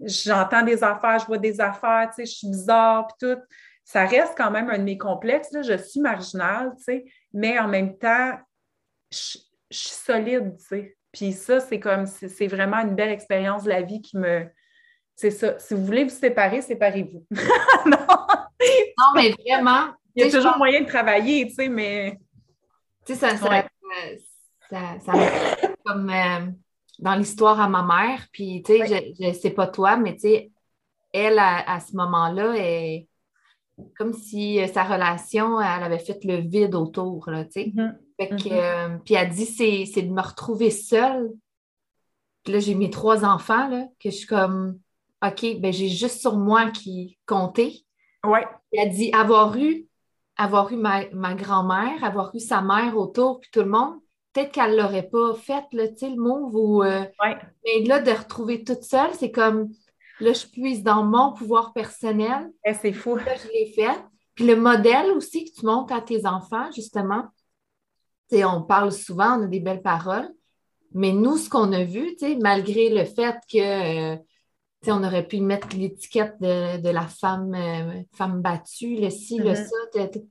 Speaker 2: j'entends des affaires, je vois des affaires, je suis bizarre, puis tout. Ça reste quand même un de mes complexes, là. je suis marginale, mais en même temps, je, suis solide. Puis ça, c'est comme, c'est vraiment une belle expérience de la vie qui me... C'est ça. Si vous voulez vous séparer, séparez-vous.
Speaker 1: non. non, mais vraiment.
Speaker 2: Il y a toujours moyen de travailler, tu sais, mais...
Speaker 1: Tu sais, ça, ça, ça, ça, comme... Euh, dans l'histoire à ma mère. Puis, tu sais, je ne sais pas toi, mais tu sais, elle, à, ce moment-là, est comme si euh, sa relation, elle avait fait le vide autour, là, tu sais. Mm-hmm. Mm-hmm. Euh, puis elle dit, c'est de me retrouver seule. Puis là, j'ai mes trois enfants, là, que je suis comme, OK, ben j'ai juste sur moi qui comptait.
Speaker 2: Ouais.
Speaker 1: Elle dit, avoir eu, avoir eu ma, ma grand-mère, avoir eu sa mère autour, puis tout le monde, peut-être qu'elle ne l'aurait pas fait, là, le move. Ou, euh, Mais là, de retrouver toute seule, c'est comme, là, je puise dans mon pouvoir personnel.
Speaker 2: Eh, c'est fou.
Speaker 1: Là, je l'ai fait. Puis le modèle aussi que tu montres à tes enfants, justement, on parle souvent, on a des belles paroles, mais nous, ce qu'on a vu, malgré le fait que... Euh, on aurait pu mettre l'étiquette de, la femme, euh, femme battue, le ci, le mm-hmm. ça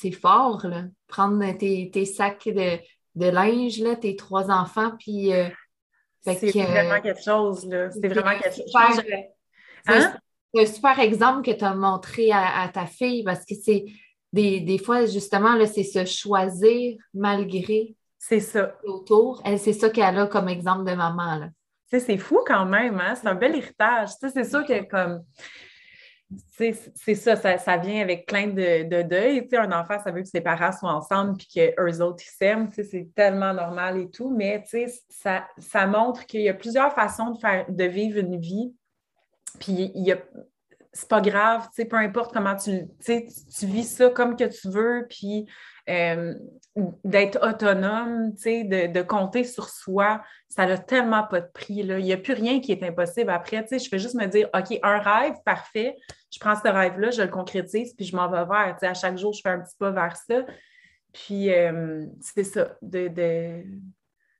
Speaker 1: c'est fort, là. Prendre tes, sacs de, linge, là, tes trois enfants, puis.
Speaker 2: Euh, c'est vraiment quelque chose, là. C'est vraiment quelque chose.
Speaker 1: Hein? C'est un super exemple que tu as montré à, ta fille parce que c'est des, fois, justement, là, c'est se choisir malgré.
Speaker 2: C'est ça.
Speaker 1: Autour. C'est ça qu'elle a comme exemple de maman, là.
Speaker 2: C'est fou quand même, hein? C'est un bel héritage. C'est sûr que comme c'est ça, ça, vient avec plein de, de deuil. un enfant, ça veut que ses parents soient ensemble puis qu'eux autres, ils s'aiment. C'est tellement normal et tout, mais ça, ça montre qu'il y a plusieurs façons de, faire, de vivre une vie. Puis il y a, c'est pas grave, peu importe comment tu, tu vis ça comme que tu veux, puis euh, d'être autonome, de, de compter sur soi, ça n'a tellement pas de prix. Là. Il n'y a plus rien qui est impossible après. Je fais juste me dire, OK, un rêve, parfait, je prends ce rêve-là, je le concrétise, puis je m'en vais vers. À chaque jour, je fais un petit pas vers ça. Puis euh, c'est ça, de,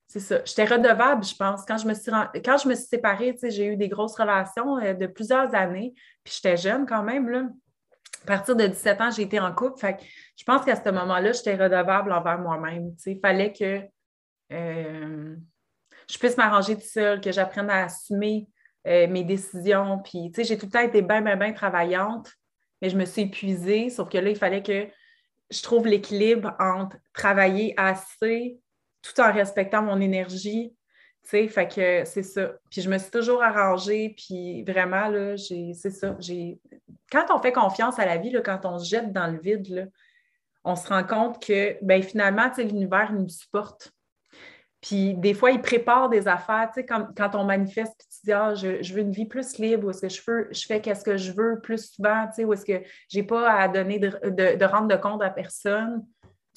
Speaker 2: c'est ça. J'étais redevable, je pense. Quand je me suis, quand je me suis séparée, j'ai eu des grosses relations euh, de plusieurs années, puis j'étais jeune quand même. Là. À partir de 17 ans, j'ai été en couple. Fait je pense qu'à ce moment-là, j'étais redevable envers moi-même. Il fallait que euh, je puisse m'arranger tout seul, que j'apprenne à assumer euh, mes décisions. Puis, j'ai tout le temps été bien, bien, bien travaillante, mais je me suis épuisée. Sauf que là, il fallait que je trouve l'équilibre entre travailler assez tout en respectant mon énergie. Fait que c'est ça. Puis je me suis toujours arrangée, puis vraiment, là, c'est ça. J'ai, quand on fait confiance à la vie, quand on se jette dans le vide, on se rend compte que, ben finalement, l'univers nous supporte. Puis des fois, il prépare des affaires, quand, on manifeste, tu dis, ah, je, veux une vie plus libre, ou est-ce que je, fais qu'est-ce que je veux plus souvent, ou est-ce que je n'ai pas à donner de, rendre de compte à personne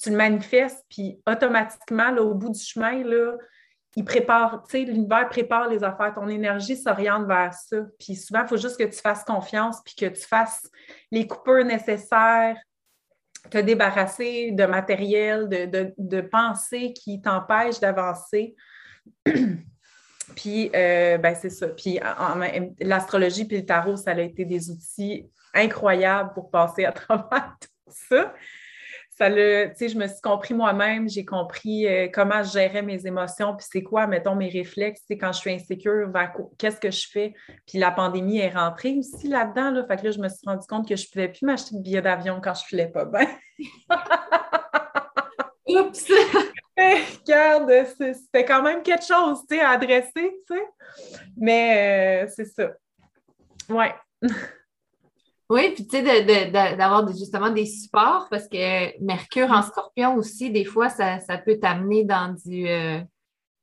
Speaker 2: tu le manifestes, puis automatiquement, au bout du chemin, il prépare, tu sais, l'univers prépare les affaires, ton énergie s'oriente vers ça. Puis souvent, il faut juste que tu fasses confiance, puis que tu fasses les coupures nécessaires, te débarrasser de matériel, de, de, pensées qui t'empêchent d'avancer. puis, euh, ben, c'est ça. Puis, l'astrologie puis le tarot, ça a été des outils incroyables pour passer à travers tout ça ça le, je me suis compris moi-même, j'ai compris euh, comment je gérais mes émotions, puis c'est quoi, mettons, mes réflexes, quand je suis insécure, qu'est-ce que je fais? Puis la pandémie est rentrée aussi là-dedans, là, fait que là, je me suis rendu compte que je ne pouvais plus m'acheter de billets d'avion quand je ne filais pas bien. Oups! Regarde, c'était quand même quelque chose, tu sais, à adresser, tu sais. Mais euh, c'est ça. Ouais.
Speaker 1: Oui, puis tu sais, d'avoir justement des supports, parce que Mercure en scorpion aussi, des fois, ça, peut t'amener dans du. Euh,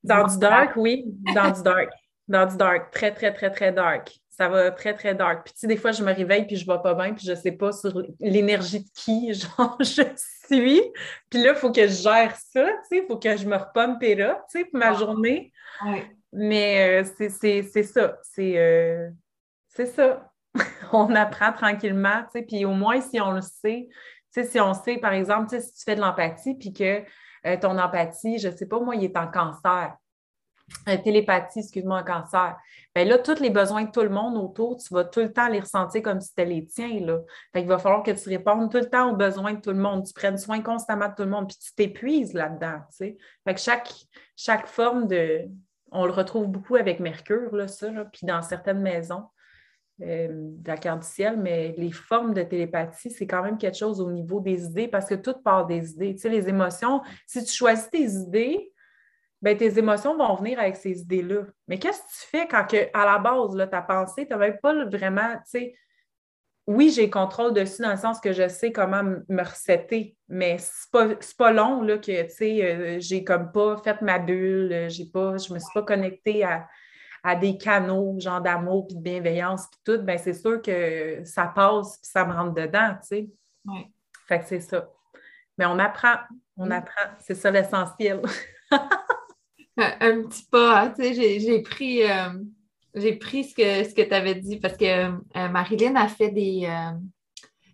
Speaker 2: dans du dark, oui, dans du dark. Dans du dark, très, très, très, très dark. Ça va très, très dark. Puis, tu sais, des fois, je me réveille, puis je ne vais pas bien, puis je ne sais pas sur l'énergie de qui, genre, je suis. Puis là, il faut que je gère ça, tu sais, il faut que je me repompe là, tu sais, pour ma journée. Mais euh, c'est ça. C'est euh, c'est ça. on apprend tranquillement, tu sais, puis au moins si on le sait, tu sais, si on sait, par exemple, si tu fais de l'empathie, puis que euh, ton empathie, je ne sais pas, moi, il est en cancer, euh, télépathie, excuse-moi, en cancer, bien là, tous les besoins de tout le monde autour, tu vas tout le temps les ressentir comme si c'était les tiens, là. Fait qu'il va falloir que tu répondes tout le temps aux besoins de tout le monde, tu prennes soin constamment de tout le monde, puis tu t'épuises là-dedans, tu sais. Fait que chaque, chaque forme de... On le retrouve beaucoup avec Mercure, là, ça, puis dans certaines maisons. Euh, de la carte du ciel, mais les formes de télépathie, c'est quand même quelque chose au niveau des idées parce que tout part des idées. Tu sais, les émotions, si tu choisis tes idées, ben, tes émotions vont venir avec ces idées-là. Mais qu'est-ce que tu fais quand, que, à la base, là, ta pensée, tu n'as même pas vraiment, tu sais, oui, j'ai contrôle dessus dans le sens que je sais comment me resetter, mais c'est pas, pas long là, que, tu sais, euh, j'ai comme pas fait ma bulle, j'ai pas, je me suis pas connectée à, à des canaux, genre d'amour puis de bienveillance puis tout, ben c'est sûr que ça passe puis ça me rentre dedans, tu sais.
Speaker 1: Oui.
Speaker 2: Fait que c'est ça. Mais on apprend, on mm. apprend, c'est ça l'essentiel.
Speaker 1: un, petit pas, hein, tu sais, j'ai pris, euh, j'ai pris ce que, ce que tu avais dit parce que euh, Marilyn a fait des, euh,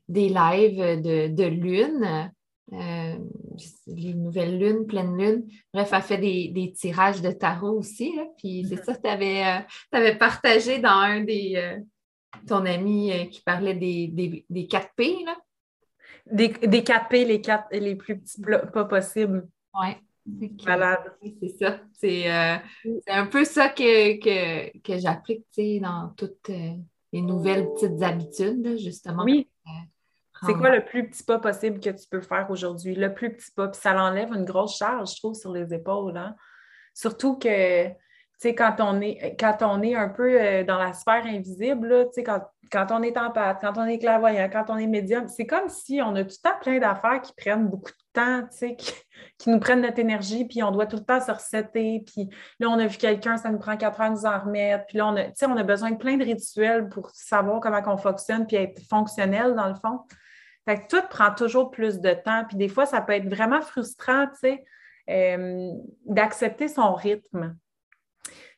Speaker 1: des lives de, de lune euh, les nouvelles lunes, pleine lune. Bref, elle fait des, tirages de tarot aussi. puis c'est mm-hmm. ça tu avais, euh, partagé dans un des. Euh, ton ami qui parlait des, des, 4P. Là.
Speaker 2: Des, 4P, les, 4, les plus petits pas possibles.
Speaker 1: Oui. Malade. C'est ça. C'est un peu ça que, que, que j'applique dans toutes les nouvelles petites habitudes, justement.
Speaker 2: Oui. C'est quoi le plus petit pas possible que tu peux faire aujourd'hui? Le plus petit pas. Puis ça l'enlève une grosse charge, je trouve, sur les épaules. Hein? Surtout que, tu sais, quand on est, quand on est un peu euh, dans la sphère invisible, tu sais, quand, quand on est en pâte, quand on est clairvoyant, quand on est médium, c'est comme si on a tout le temps plein d'affaires qui prennent beaucoup de temps, tu sais, qui, nous prennent notre énergie, puis on doit tout le temps se resetter, puis là, on a vu quelqu'un, ça nous prend quatre heures de nous en remettre, puis là, on a, on a besoin de plein de rituels pour savoir comment on fonctionne, puis être fonctionnel, dans le fond. Fait que tout prend toujours plus de temps. Puis des fois, ça peut être vraiment frustrant, tu sais, euh, d'accepter son rythme.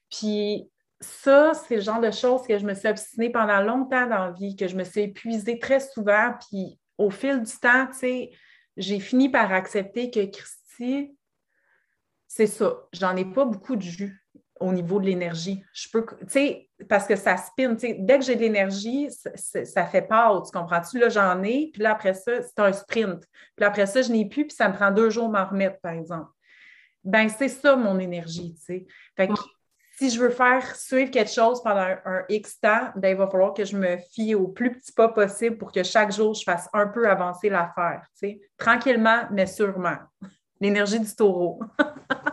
Speaker 2: Puis ça, c'est le genre de choses que je me suis obstinée pendant longtemps dans la vie, que je me suis épuisée très souvent. Puis au fil du temps, tu sais, j'ai fini par accepter que Christy, c'est ça, j'en ai pas beaucoup de jus au niveau de l'énergie. Je peux, tu sais, parce que ça spin, tu sais, dès que j'ai de l'énergie, ça, fait peur, tu comprends-tu? Là, j'en ai, puis là, après ça, c'est un sprint. Puis après ça, je n'ai plus, puis ça me prend deux jours m'en remettre, par exemple. Ben c'est ça, mon énergie, tu sais. Fait que si je veux faire suivre quelque chose pendant un, X temps, ben, il va falloir que je me fie au plus petit pas possible pour que chaque jour, je fasse un peu avancer l'affaire, tu sais. Tranquillement, mais sûrement. L'énergie du taureau.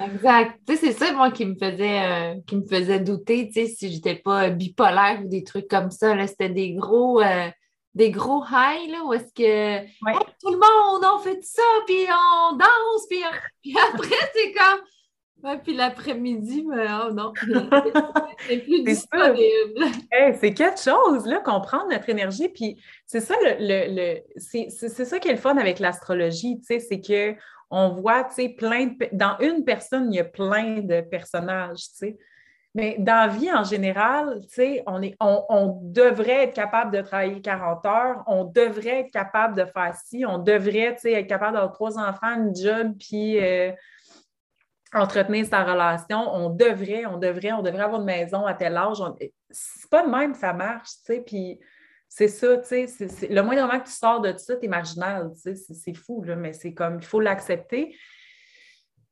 Speaker 1: Exact. Tu sais, c'est ça, moi, qui me faisait, euh, qui me faisait douter, tu sais, si j'étais pas bipolaire ou des trucs comme ça. C'était des gros, euh, des gros highs, là, où est-ce que tout le monde, on fait ça, puis on danse, puis, puis après, c'est comme. Ouais, puis l'après-midi, mais oh non, c'est plus disponible.
Speaker 2: c'est quelque chose, là, comprendre notre énergie. Puis c'est ça, le, le, c'est ça qui est le fun avec l'astrologie, tu sais, c'est que on voit, tu sais, plein de... Dans une personne, il y a plein de personnages, tu sais. Mais dans la vie en général, tu sais, on, on, devrait être capable de travailler 40 heures, on devrait être capable de faire ci, on devrait, tu sais, être capable d'avoir trois enfants, une job, puis... Euh, entretenir sa relation, on devrait, on devrait, on devrait avoir une maison à tel âge. C'est pas de même, ça marche, tu sais, puis c'est ça, tu sais, le moindre que tu sors de ça, tu es marginal, tu sais, c'est fou, là, mais c'est comme, il faut l'accepter.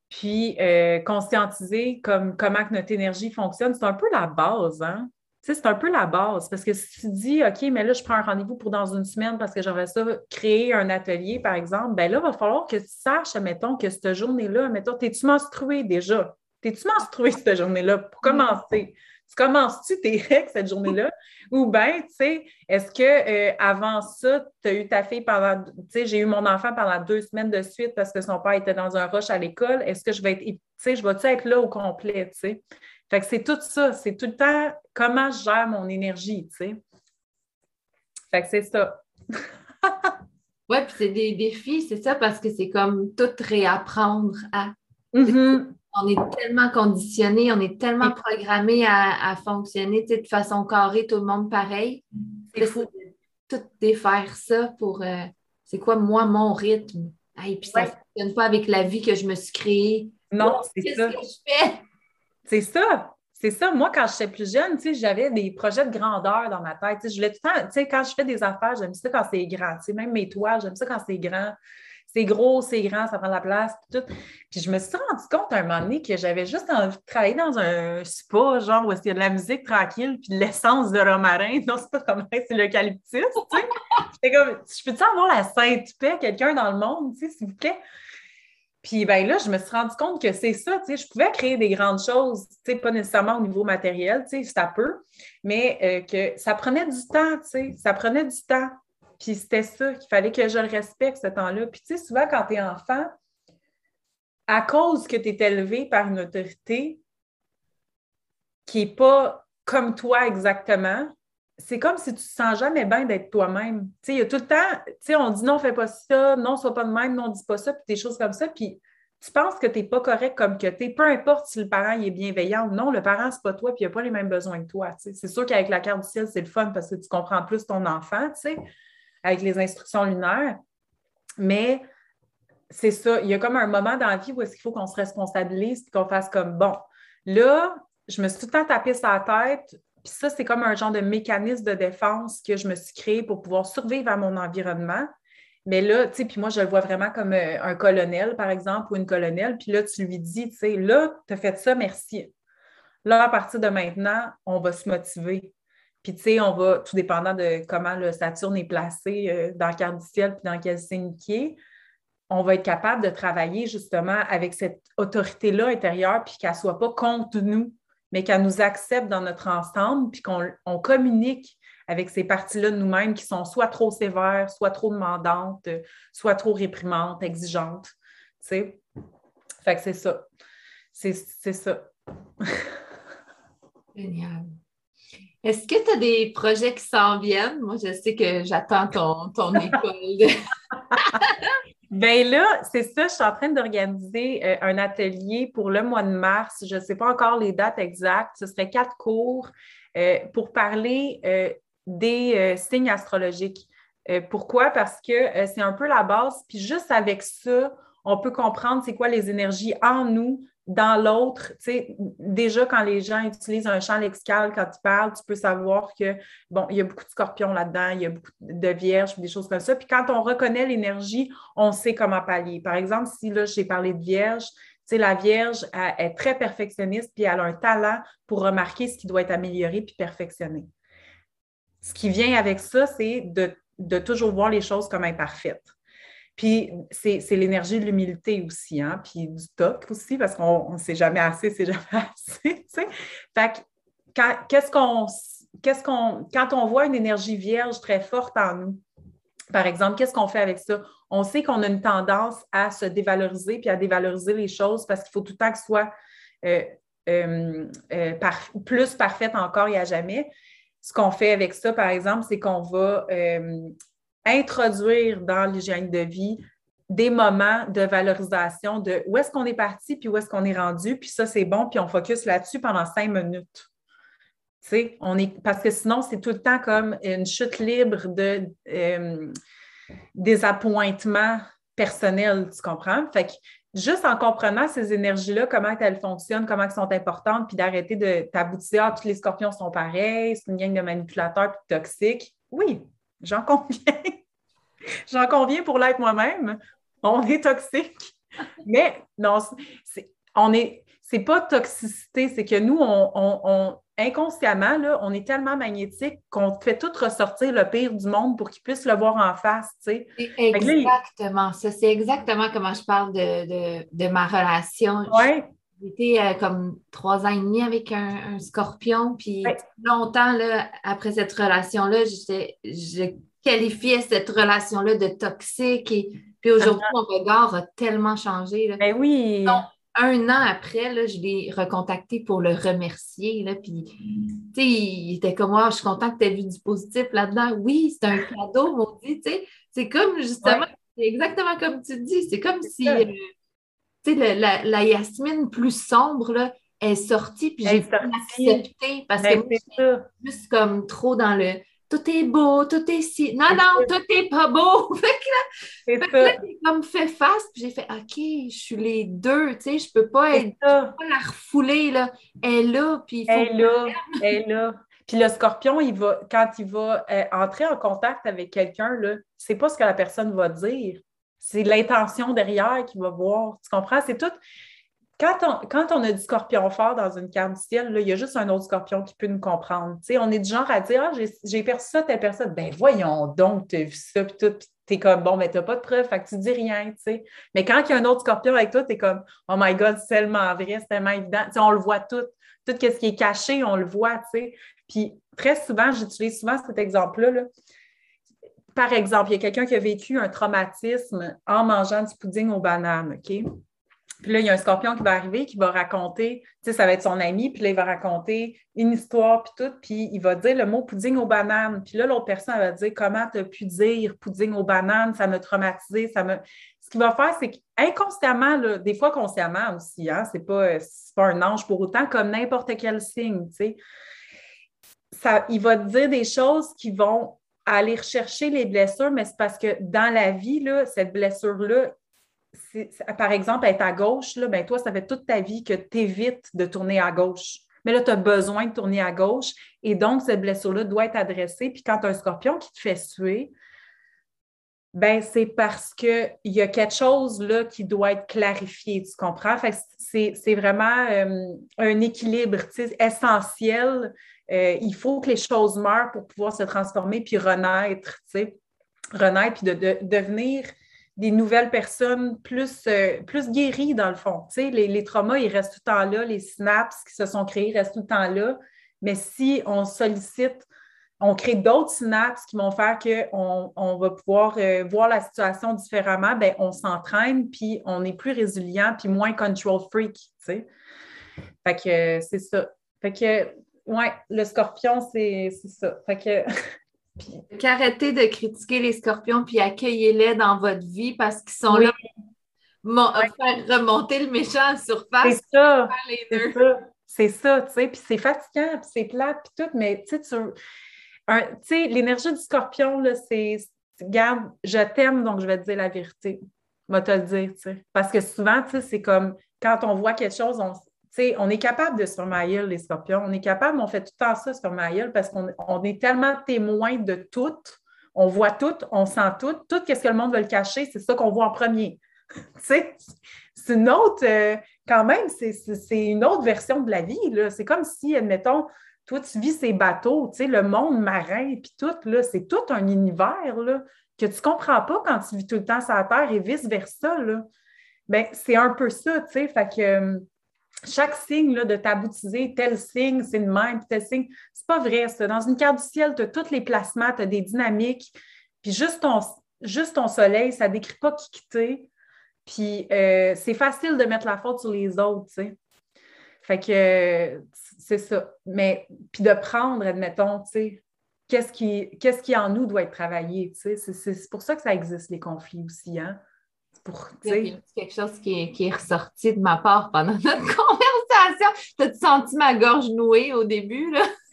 Speaker 2: Puis, euh, conscientiser comme, comment que notre énergie fonctionne, c'est un peu la base, hein? c'est un peu la base parce que si tu dis, OK, mais là, je prends un rendez-vous pour dans une semaine parce que j'aimerais ça créer un atelier, par exemple, ben là, il va falloir que tu saches, mettons, que cette journée-là, mettons, t'es-tu menstruée déjà? T'es-tu menstruée cette journée-là? Pour commencer? Tu commences-tu tes règles cette journée-là? Ou bien, tu sais, est-ce que euh, avant ça, tu as eu ta fille pendant, tu sais, j'ai eu mon enfant pendant deux semaines de suite parce que son père était dans un rush à l'école. Est-ce que je vais être, tu sais, je vais-tu être là au complet, tu sais? Fait que c'est tout ça, c'est tout le temps comment je gère mon énergie, tu sais. Fait que c'est ça.
Speaker 1: oui, puis c'est des défis, c'est ça, parce que c'est comme tout réapprendre à.
Speaker 2: Mm-hmm.
Speaker 1: On est tellement conditionné, on est tellement programmé à, fonctionner de façon carrée, tout le monde pareil. C'est fou. Tout défaire ça pour euh, c'est quoi moi mon rythme? Et puis ça ne fonctionne pas avec la vie que je me suis créée.
Speaker 2: Non, c'est ça. Qu'est-ce que je fais? C'est ça. C'est ça. Moi, quand j'étais plus jeune, j'avais des projets de grandeur dans ma tête. je voulais tout le temps, quand je fais des affaires, j'aime ça quand c'est grand. même mes toiles, j'aime ça quand c'est grand. C'est gros, c'est grand, ça prend de la place, tout. Puis je me suis rendu compte à un moment donné que j'avais juste envie de travailler dans un spa, genre où il y a de la musique tranquille, puis de l'essence de romarin. Non, c'est pas romarin, c'est l'eucalyptus, tu sais. comme, je peux-tu avoir la sainte paix, quelqu'un dans le monde, tu sais, s'il vous plaît? Puis ben là, je me suis rendu compte que c'est ça, tu sais, je pouvais créer des grandes choses, tu sais, pas nécessairement au niveau matériel, tu sais, ça peut, mais euh, que ça prenait du temps, tu sais, ça prenait du temps. Puis c'était ça, qu'il fallait que je le respecte ce temps-là. Puis tu sais, souvent quand tu es enfant, à cause que tu es élevé par une autorité qui n'est pas comme toi exactement, c'est comme si tu ne te sens jamais bien d'être toi-même. Tu sais, il y a tout le temps, tu sais, on dit non, fais pas ça, non, sois pas de même, non, dis pas ça, puis des choses comme ça, puis tu penses que tu n'es pas correct comme que tu es, peu importe si le parent est bienveillant ou non, le parent, c'est pas toi, puis il n'a pas les mêmes besoins que toi. C'est sûr qu'avec la carte du ciel, c'est le fun parce que tu comprends plus ton enfant, tu sais, avec les instructions lunaires. Mais c'est ça, il y a comme un moment dans la vie où est-ce qu'il faut qu'on se responsabilise et qu'on fasse comme bon. Là, je me suis tout le temps tapé la tête, puis ça, c'est comme un genre de mécanisme de défense que je me suis créé pour pouvoir survivre à mon environnement. Mais là, tu sais, puis moi, je le vois vraiment comme euh, un colonel, par exemple, ou une colonelle. Puis là, tu lui dis, tu sais, là, tu as fait ça, merci. Là, à partir de maintenant, on va se motiver. Puis, tu sais, on va, tout dépendant de comment le Saturne est placé euh, dans le carte du ciel, puis dans quel signe qui est, on va être capable de travailler justement avec cette autorité-là intérieure, puis qu'elle ne soit pas contre nous, mais qu'elle nous accepte dans notre ensemble, puis qu'on communique avec ces parties-là de nous-mêmes qui sont soit trop sévères, soit trop demandantes, soit trop réprimantes, exigeantes. Tu sais? Fait que c'est ça. C'est ça.
Speaker 1: Génial. Est-ce que tu as des projets qui s'en viennent? Moi, je sais que j'attends ton, ton école.
Speaker 2: Bien là, c'est ça, je suis en train d'organiser euh, un atelier pour le mois de mars. Je ne sais pas encore les dates exactes. Ce serait quatre cours euh, pour parler euh, des signes astrologiques. pourquoi? Parce que c'est un peu la base. Puis juste avec ça, on peut comprendre c'est quoi les énergies en nous dans l'autre, tu sais, déjà quand les gens utilisent un champ lexical, quand tu parles, tu peux savoir que, bon, il y a beaucoup de scorpions là-dedans, il y a beaucoup de vierges, des choses comme ça. Puis quand on reconnaît l'énergie, on sait comment pallier. Par exemple, si là, j'ai parlé de vierge, tu sais, la vierge est très perfectionniste, puis elle a un talent pour remarquer ce qui doit être amélioré puis perfectionné. Ce qui vient avec ça, c'est de, de toujours voir les choses comme imparfaites. Puis c'est l'énergie de l'humilité aussi, hein? puis du toc aussi, parce qu'on ne sait jamais assez, c'est jamais assez. Fait que qu'est-ce qu'on. Quand on voit une énergie vierge très forte en nous, par exemple, qu'est-ce qu'on fait avec ça? On sait qu'on a une tendance à se dévaloriser puis à dévaloriser les choses parce qu'il faut tout le temps que ce soit euh, euh, euh, plus parfaite encore n'y a jamais. Ce qu'on fait avec ça, par exemple, c'est qu'on va introduire dans l'hygiène de vie des moments de valorisation de où est-ce qu'on est parti, puis où est-ce qu'on est rendu, puis ça, c'est bon, puis on focus là-dessus pendant cinq minutes. parce que sinon, c'est tout le temps comme une chute libre de euh, des appointements personnels, tu comprends? Fait que juste en comprenant ces énergies-là, comment elles fonctionnent, comment elles sont importantes, puis d'arrêter de t'aboutir, ah, tous les scorpions sont pareils, c'est une gang de manipulateurs puis toxiques. Oui, j'en conviens. j'en conviens pour l'être moi-même. On est toxique. Mais non, c'est, on est, c'est pas toxicité, c'est que nous, on, inconsciemment, là, on est tellement magnétique qu'on fait tout ressortir le pire du monde pour qu'ils puissent le voir en face.
Speaker 1: C'est exactement ça. C'est exactement comment je parle de, ma relation.
Speaker 2: Ouais.
Speaker 1: J'étais euh, comme trois ans et demi avec un, scorpion, puis longtemps là, après cette relation-là, je qualifiais cette relation-là de toxique. Et puis aujourd'hui, mon regard a tellement changé. Là.
Speaker 2: Ben oui
Speaker 1: un an après, là, je l'ai recontacté pour le remercier. Là, puis, il était comme moi, je suis content que tu aies vu du positif là-dedans. Oui, c'est un cadeau, maudit. C'est comme justement, c'est exactement comme tu dis. C'est comme si euh, la, la, Yasmine plus sombre là, est sortie, puis j'ai accepté parce que ben, moi, juste comme trop dans le tout est beau, tout est si. Non, non, tout est pas beau. fait que là, j'ai comme fait face, puis j'ai fait OK, je suis les deux, tu sais, je peux pas être, peux pas la refouler, là. Elle est là, puis il faut.
Speaker 2: Elle est là, elle est là. Puis le scorpion, il va, quand il va euh, entrer en contact avec quelqu'un, là, c'est pas ce que la personne va dire. C'est l'intention derrière qu'il va voir. Tu comprends? C'est tout quand on, a du scorpion fort dans une carte du ciel, il y a juste un autre scorpion qui peut nous comprendre. on est du genre à dire Ah, j'ai perçu ça, telle personne. Ben voyons donc, tu as vu ça, puis tout, puis tu es comme bon, mais tu n'as pas de preuve, fait que tu dis rien. Mais quand il y a un autre scorpion avec toi, tu es comme Oh my God, c'est tellement vrai, c'est tellement évident. on le voit tout. Tout ce qui est caché, on le voit. Puis très souvent, j'utilise souvent cet exemple-là. Par exemple, il y a quelqu'un qui a vécu un traumatisme en mangeant du pudding aux bananes, OK? Puis là, il y a un scorpion qui va arriver, qui va raconter, tu sais, ça va être son ami, puis là, il va raconter une histoire, puis tout, puis il va dire le mot pudding aux bananes. Puis là, l'autre personne va dire comment tu as pu dire pudding aux bananes, ça m'a traumatisé, ça me. Ce qu'il va faire, c'est qu'inconsciemment, des fois consciemment aussi, hein, c'est pas, pas un ange pour autant, comme n'importe quel signe, tu sais. Ça, il va te dire des choses qui vont aller rechercher les blessures, mais c'est parce que dans la vie, là, cette blessure-là, par exemple, être à gauche, là, ben toi, ça fait toute ta vie que tu évites de tourner à gauche. Mais là, tu as besoin de tourner à gauche et donc cette blessure-là doit être adressée. Puis quand tu as un scorpion qui te fait suer, ben c'est parce qu'il y a quelque chose là qui doit être clarifié, tu comprends? c'est vraiment euh, un équilibre essentiel. Euh, il faut que les choses meurent pour pouvoir se transformer puis renaître, tu sais. Renaître puis de devenir des nouvelles personnes plus, euh, plus guéries, dans le fond. Tu sais, les, traumas, ils restent tout le temps là, les synapses qui se sont créés restent tout le temps là. Mais si on sollicite, on crée d'autres synapses qui vont faire qu'on on va pouvoir euh, voir la situation différemment, bien, on s'entraîne, puis on est plus résilient, puis moins control freak, tu sais. Fait que c'est ça. Ouais, le scorpion, c'est ça. Fait que
Speaker 1: Qu'arrêtez de critiquer les scorpions puis accueillez-les dans votre vie parce qu'ils sont là pour faire remonter le méchant à la surface.
Speaker 2: C'est ça. C'est ça, tu sais. Puis c'est fatigant, puis c'est plat, puis tout, mais tu sais, l'énergie du scorpion, là, c'est, garde, je t'aime, donc je vais te dire la vérité. Je vais te le dire, tu sais. Parce que souvent, tu sais, c'est comme quand on voit quelque chose, on, on est capable de se les scorpions. On est capable, on fait tout le temps ça, se parce qu'on est tellement témoin de tout. On voit tout, on sent tout. Tout ce que le monde veut le cacher, c'est ça qu'on voit en premier. c'est une autre, euh, quand même, c'est une autre version de la vie. C'est comme si, admettons, toi, tu vis ces bateaux, le monde marin, puis tout, c'est tout un univers que tu ne comprends pas quand tu vis tout le temps sur la Terre et vice-versa. Ben, c'est un peu ça, tu sais. Fait que euh, chaque signe là, de t'aboutisé, tel signe, c'est le même, tel signe. C'est pas vrai, ça. Dans une carte du ciel, tu as tous les placements, tu as des dynamiques, puis juste ton, juste ton soleil, ça ne décrit pas qui quitter. Puis euh, c'est facile de mettre la faute sur les autres, tu sais. Fait que c'est ça. Mais puis de prendre, admettons, tu sais, qu'est-ce qui, qu'est-ce qui en nous doit être travaillé, tu sais. C'est, pour ça que ça existe, les conflits aussi, hein
Speaker 1: pour. quelque chose qui est, qui est, ressorti de ma part pendant notre T'as-tu senti ma gorge nouée au début, là?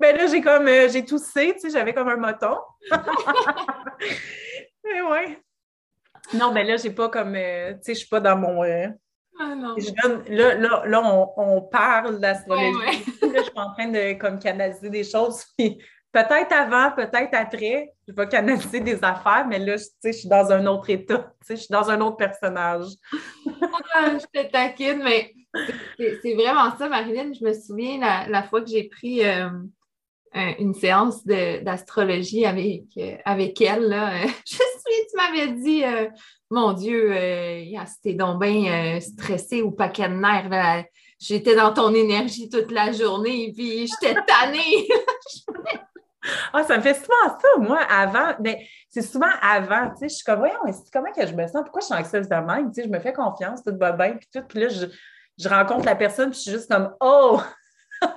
Speaker 2: ben là, j'ai comme euh, j'ai toussé, tu sais, j'avais comme un moton. Mais ouais. Non, mais là, j'ai pas comme. Euh, tu sais, je suis pas dans mon. Euh, ah, non. là, là, là, on, on parle d'astrologie. là, je suis en train de comme canaliser des choses. peut-être avant, peut-être après, je vais canaliser des affaires, mais là, sais, je suis dans un autre état. Je suis dans un autre personnage.
Speaker 1: Je te taquine, mais c'est vraiment ça, Marilyn. Je me souviens la, fois que j'ai pris. Euh, une séance d'astrologie avec, euh, avec elle. Là. Je suis, tu m'avais dit, euh, mon Dieu, euh, c'était donc bien stressé ou paquet de nerfs. J'étais dans ton énergie toute la journée, puis j'étais tannée.
Speaker 2: Ah, ça me fait souvent ça, moi, avant. Mais ben, c'est souvent avant, tu sais, je suis comme, voyons, comment que je me sens? Pourquoi je suis anxieuse de même? Tu sais, je me fais confiance, tout va bien, puis tout. Puis là, je, je rencontre la personne, puis je suis juste comme, oh!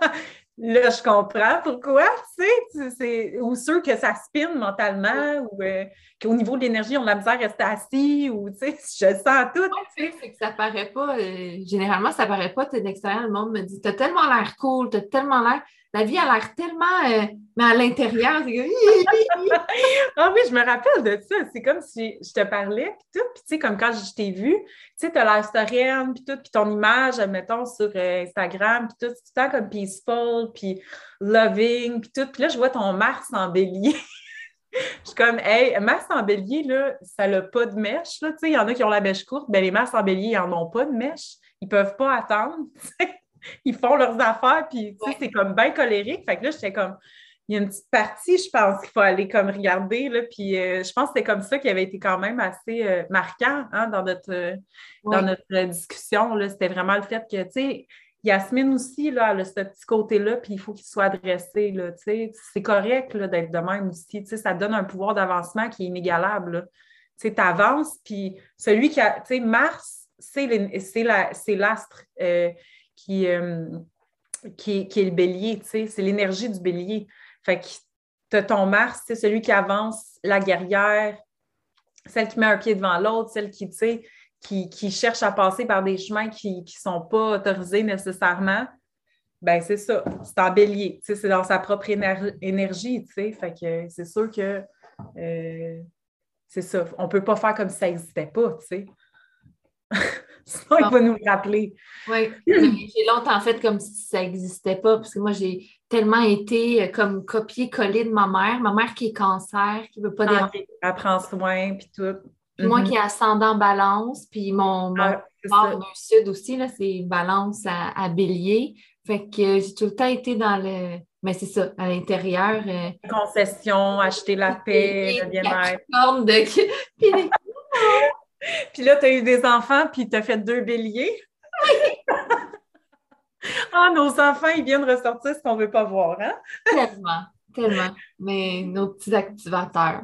Speaker 2: Là, je comprends pourquoi, tu sais, ou ceux que ça spin mentalement, ou euh, qu'au niveau de l'énergie, on a la misère à rester assis, ou tu sais, je sens tout.
Speaker 1: Tu sais, c'est que ça paraît pas, euh, généralement, ça paraît pas, tu es d'extérieur, le monde me dit, t'as tellement l'air cool, t'as tellement l'air, la vie a l'air tellement, euh, mais à l'intérieur,
Speaker 2: Ah oui, je me rappelle de ça. C'est comme si je te parlais, puis tout, puis tu sais, comme quand je t'ai vu, tu sais, t'as l'air sereine, puis tout, puis ton image, mettons, sur euh, Instagram, puis tout, tout le temps comme peaceful, puis loving, puis tout. Puis là, je vois ton Mars en bélier. je suis comme, hey, Mars en bélier, là, ça n'a pas de mèche, il y en a qui ont la mèche courte, ben les Mars en bélier, ils n'en ont pas de mèche. Ils ne peuvent pas attendre, ils font leurs affaires, puis c'est comme bien colérique. Fait que là, j'étais comme, il y a une petite partie, je pense, qu'il faut aller comme regarder, là, puis euh, je pense que c'était comme ça qui avait été quand même assez euh, marquant hein, dans notre, dans notre discussion. C'était vraiment le fait que, tu sais, Yasmine aussi, là, elle a ce petit côté-là, puis il faut qu'il soit adressé, là, tu sais. C'est correct, d'être de même aussi, tu sais, ça donne un pouvoir d'avancement qui est inégalable, Tu sais, avances, puis celui qui a, tu sais, Mars, c'est l'astre euh, euh, qui, qui, est le bélier, tu sais, c'est l'énergie du bélier. Fait que tu as ton Mars, celui qui avance, la guerrière, celle qui met un pied devant l'autre, celle qui, tu sais, qui, qui, cherche à passer par des chemins qui ne sont pas autorisés nécessairement. Ben c'est ça, c'est en bélier, tu sais, c'est dans sa propre énergie, tu sais. Fait que c'est sûr que euh, c'est ça, on ne peut pas faire comme si ça n'existait pas, tu sais. Sinon, il va nous rappeler.
Speaker 1: Oui, j'ai longtemps fait comme si ça n'existait pas, parce que moi, j'ai tellement été euh, comme copier-coller de ma mère. Ma mère qui est cancer, qui ne veut pas ah.
Speaker 2: Elle prend soin, puis tout.
Speaker 1: Moi qui ai ascendant balance, puis mon, mon ah, du sud aussi, c'est balance à, bélier. Fait que j'ai tout le temps été dans le. Mais c'est ça, à l'intérieur. Euh,
Speaker 2: Concession, acheter la paix, le bien-être.
Speaker 1: De...
Speaker 2: Puis là, tu as eu des enfants, puis tu as fait deux béliers. ah, nos enfants, ils viennent ressortir ce qu'on ne veut pas voir, hein?
Speaker 1: tellement, tellement. Mais nos petits activateurs.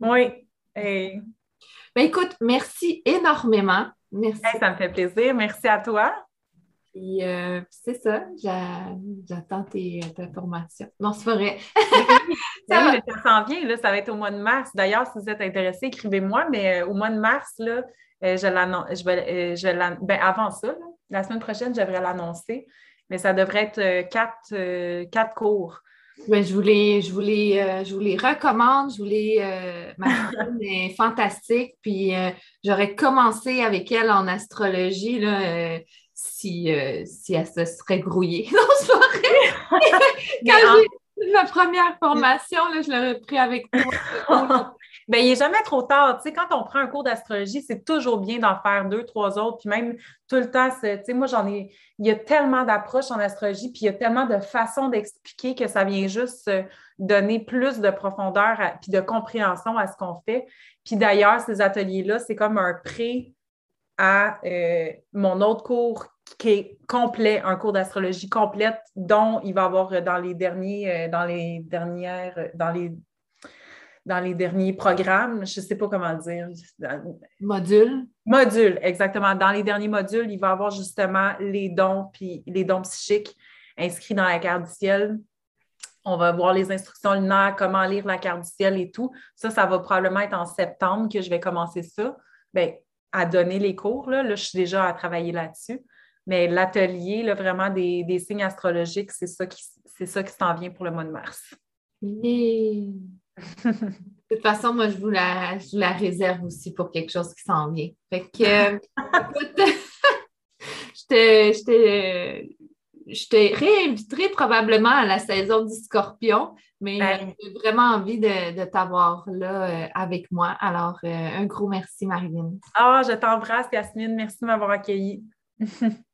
Speaker 2: Oui.
Speaker 1: Ben, écoute, merci énormément. Merci.
Speaker 2: ça me fait plaisir. Merci à toi.
Speaker 1: Puis euh, c'est ça, j'attends tes, informations. Non, c'est vrai.
Speaker 2: ça, s'en vient, là, ça va être au mois de mars. D'ailleurs, si vous êtes intéressé, écrivez-moi, mais euh, au mois de mars, là, euh, je l'annonce. Je vais, je ben, avant ça, la semaine prochaine, je devrais l'annoncer, mais ça devrait être quatre, quatre cours.
Speaker 1: Ben, je, je, voulais, je vous les recommande. Je voulais. ma femme est fantastique. Puis j'aurais commencé avec elle en astrologie. Là, si, euh, si elle se serait grouillée. Non, c'est pas Quand j'ai ma première formation, là, je l'aurais pris avec
Speaker 2: moi. ben, il n'est jamais trop tard. Tu sais, quand on prend un cours d'astrologie, c'est toujours bien d'en faire deux, trois autres. Puis même tout le temps, tu sais, moi, j'en ai. Il y a tellement d'approches en astrologie, puis il y a tellement de façons d'expliquer que ça vient juste donner plus de profondeur puis de compréhension à ce qu'on fait. Puis d'ailleurs, ces ateliers-là, c'est comme un pré à euh, mon autre cours qui est complet, un cours d'astrologie complète, dont il va y avoir dans les derniers, euh, dans les dernières, dans les dans les derniers programmes, je ne sais pas comment dire.
Speaker 1: Modules.
Speaker 2: Modules, exactement. Dans les derniers modules, il va y avoir justement les dons, puis les dons psychiques inscrits dans la carte du ciel. On va voir les instructions lunaires, comment lire la carte du ciel et tout. Ça, ça va probablement être en septembre que je vais commencer ça. Bien, à donner les cours. Là, je suis déjà à travailler là-dessus. Mais l'atelier, vraiment des, signes astrologiques, c'est ça qui, c'est ça qui s'en vient pour le mois de mars.
Speaker 1: De toute façon, moi, je vous la, la réserve aussi pour quelque chose qui s'en vient. Fait que, euh, écoute, je te, réinviterai probablement à la saison du scorpion, mais j'ai vraiment envie de, t'avoir là euh, avec moi. Alors, euh, un gros merci, Marilyn.
Speaker 2: Ah, je t'embrasse, Yasmine. Merci de m'avoir accueillie.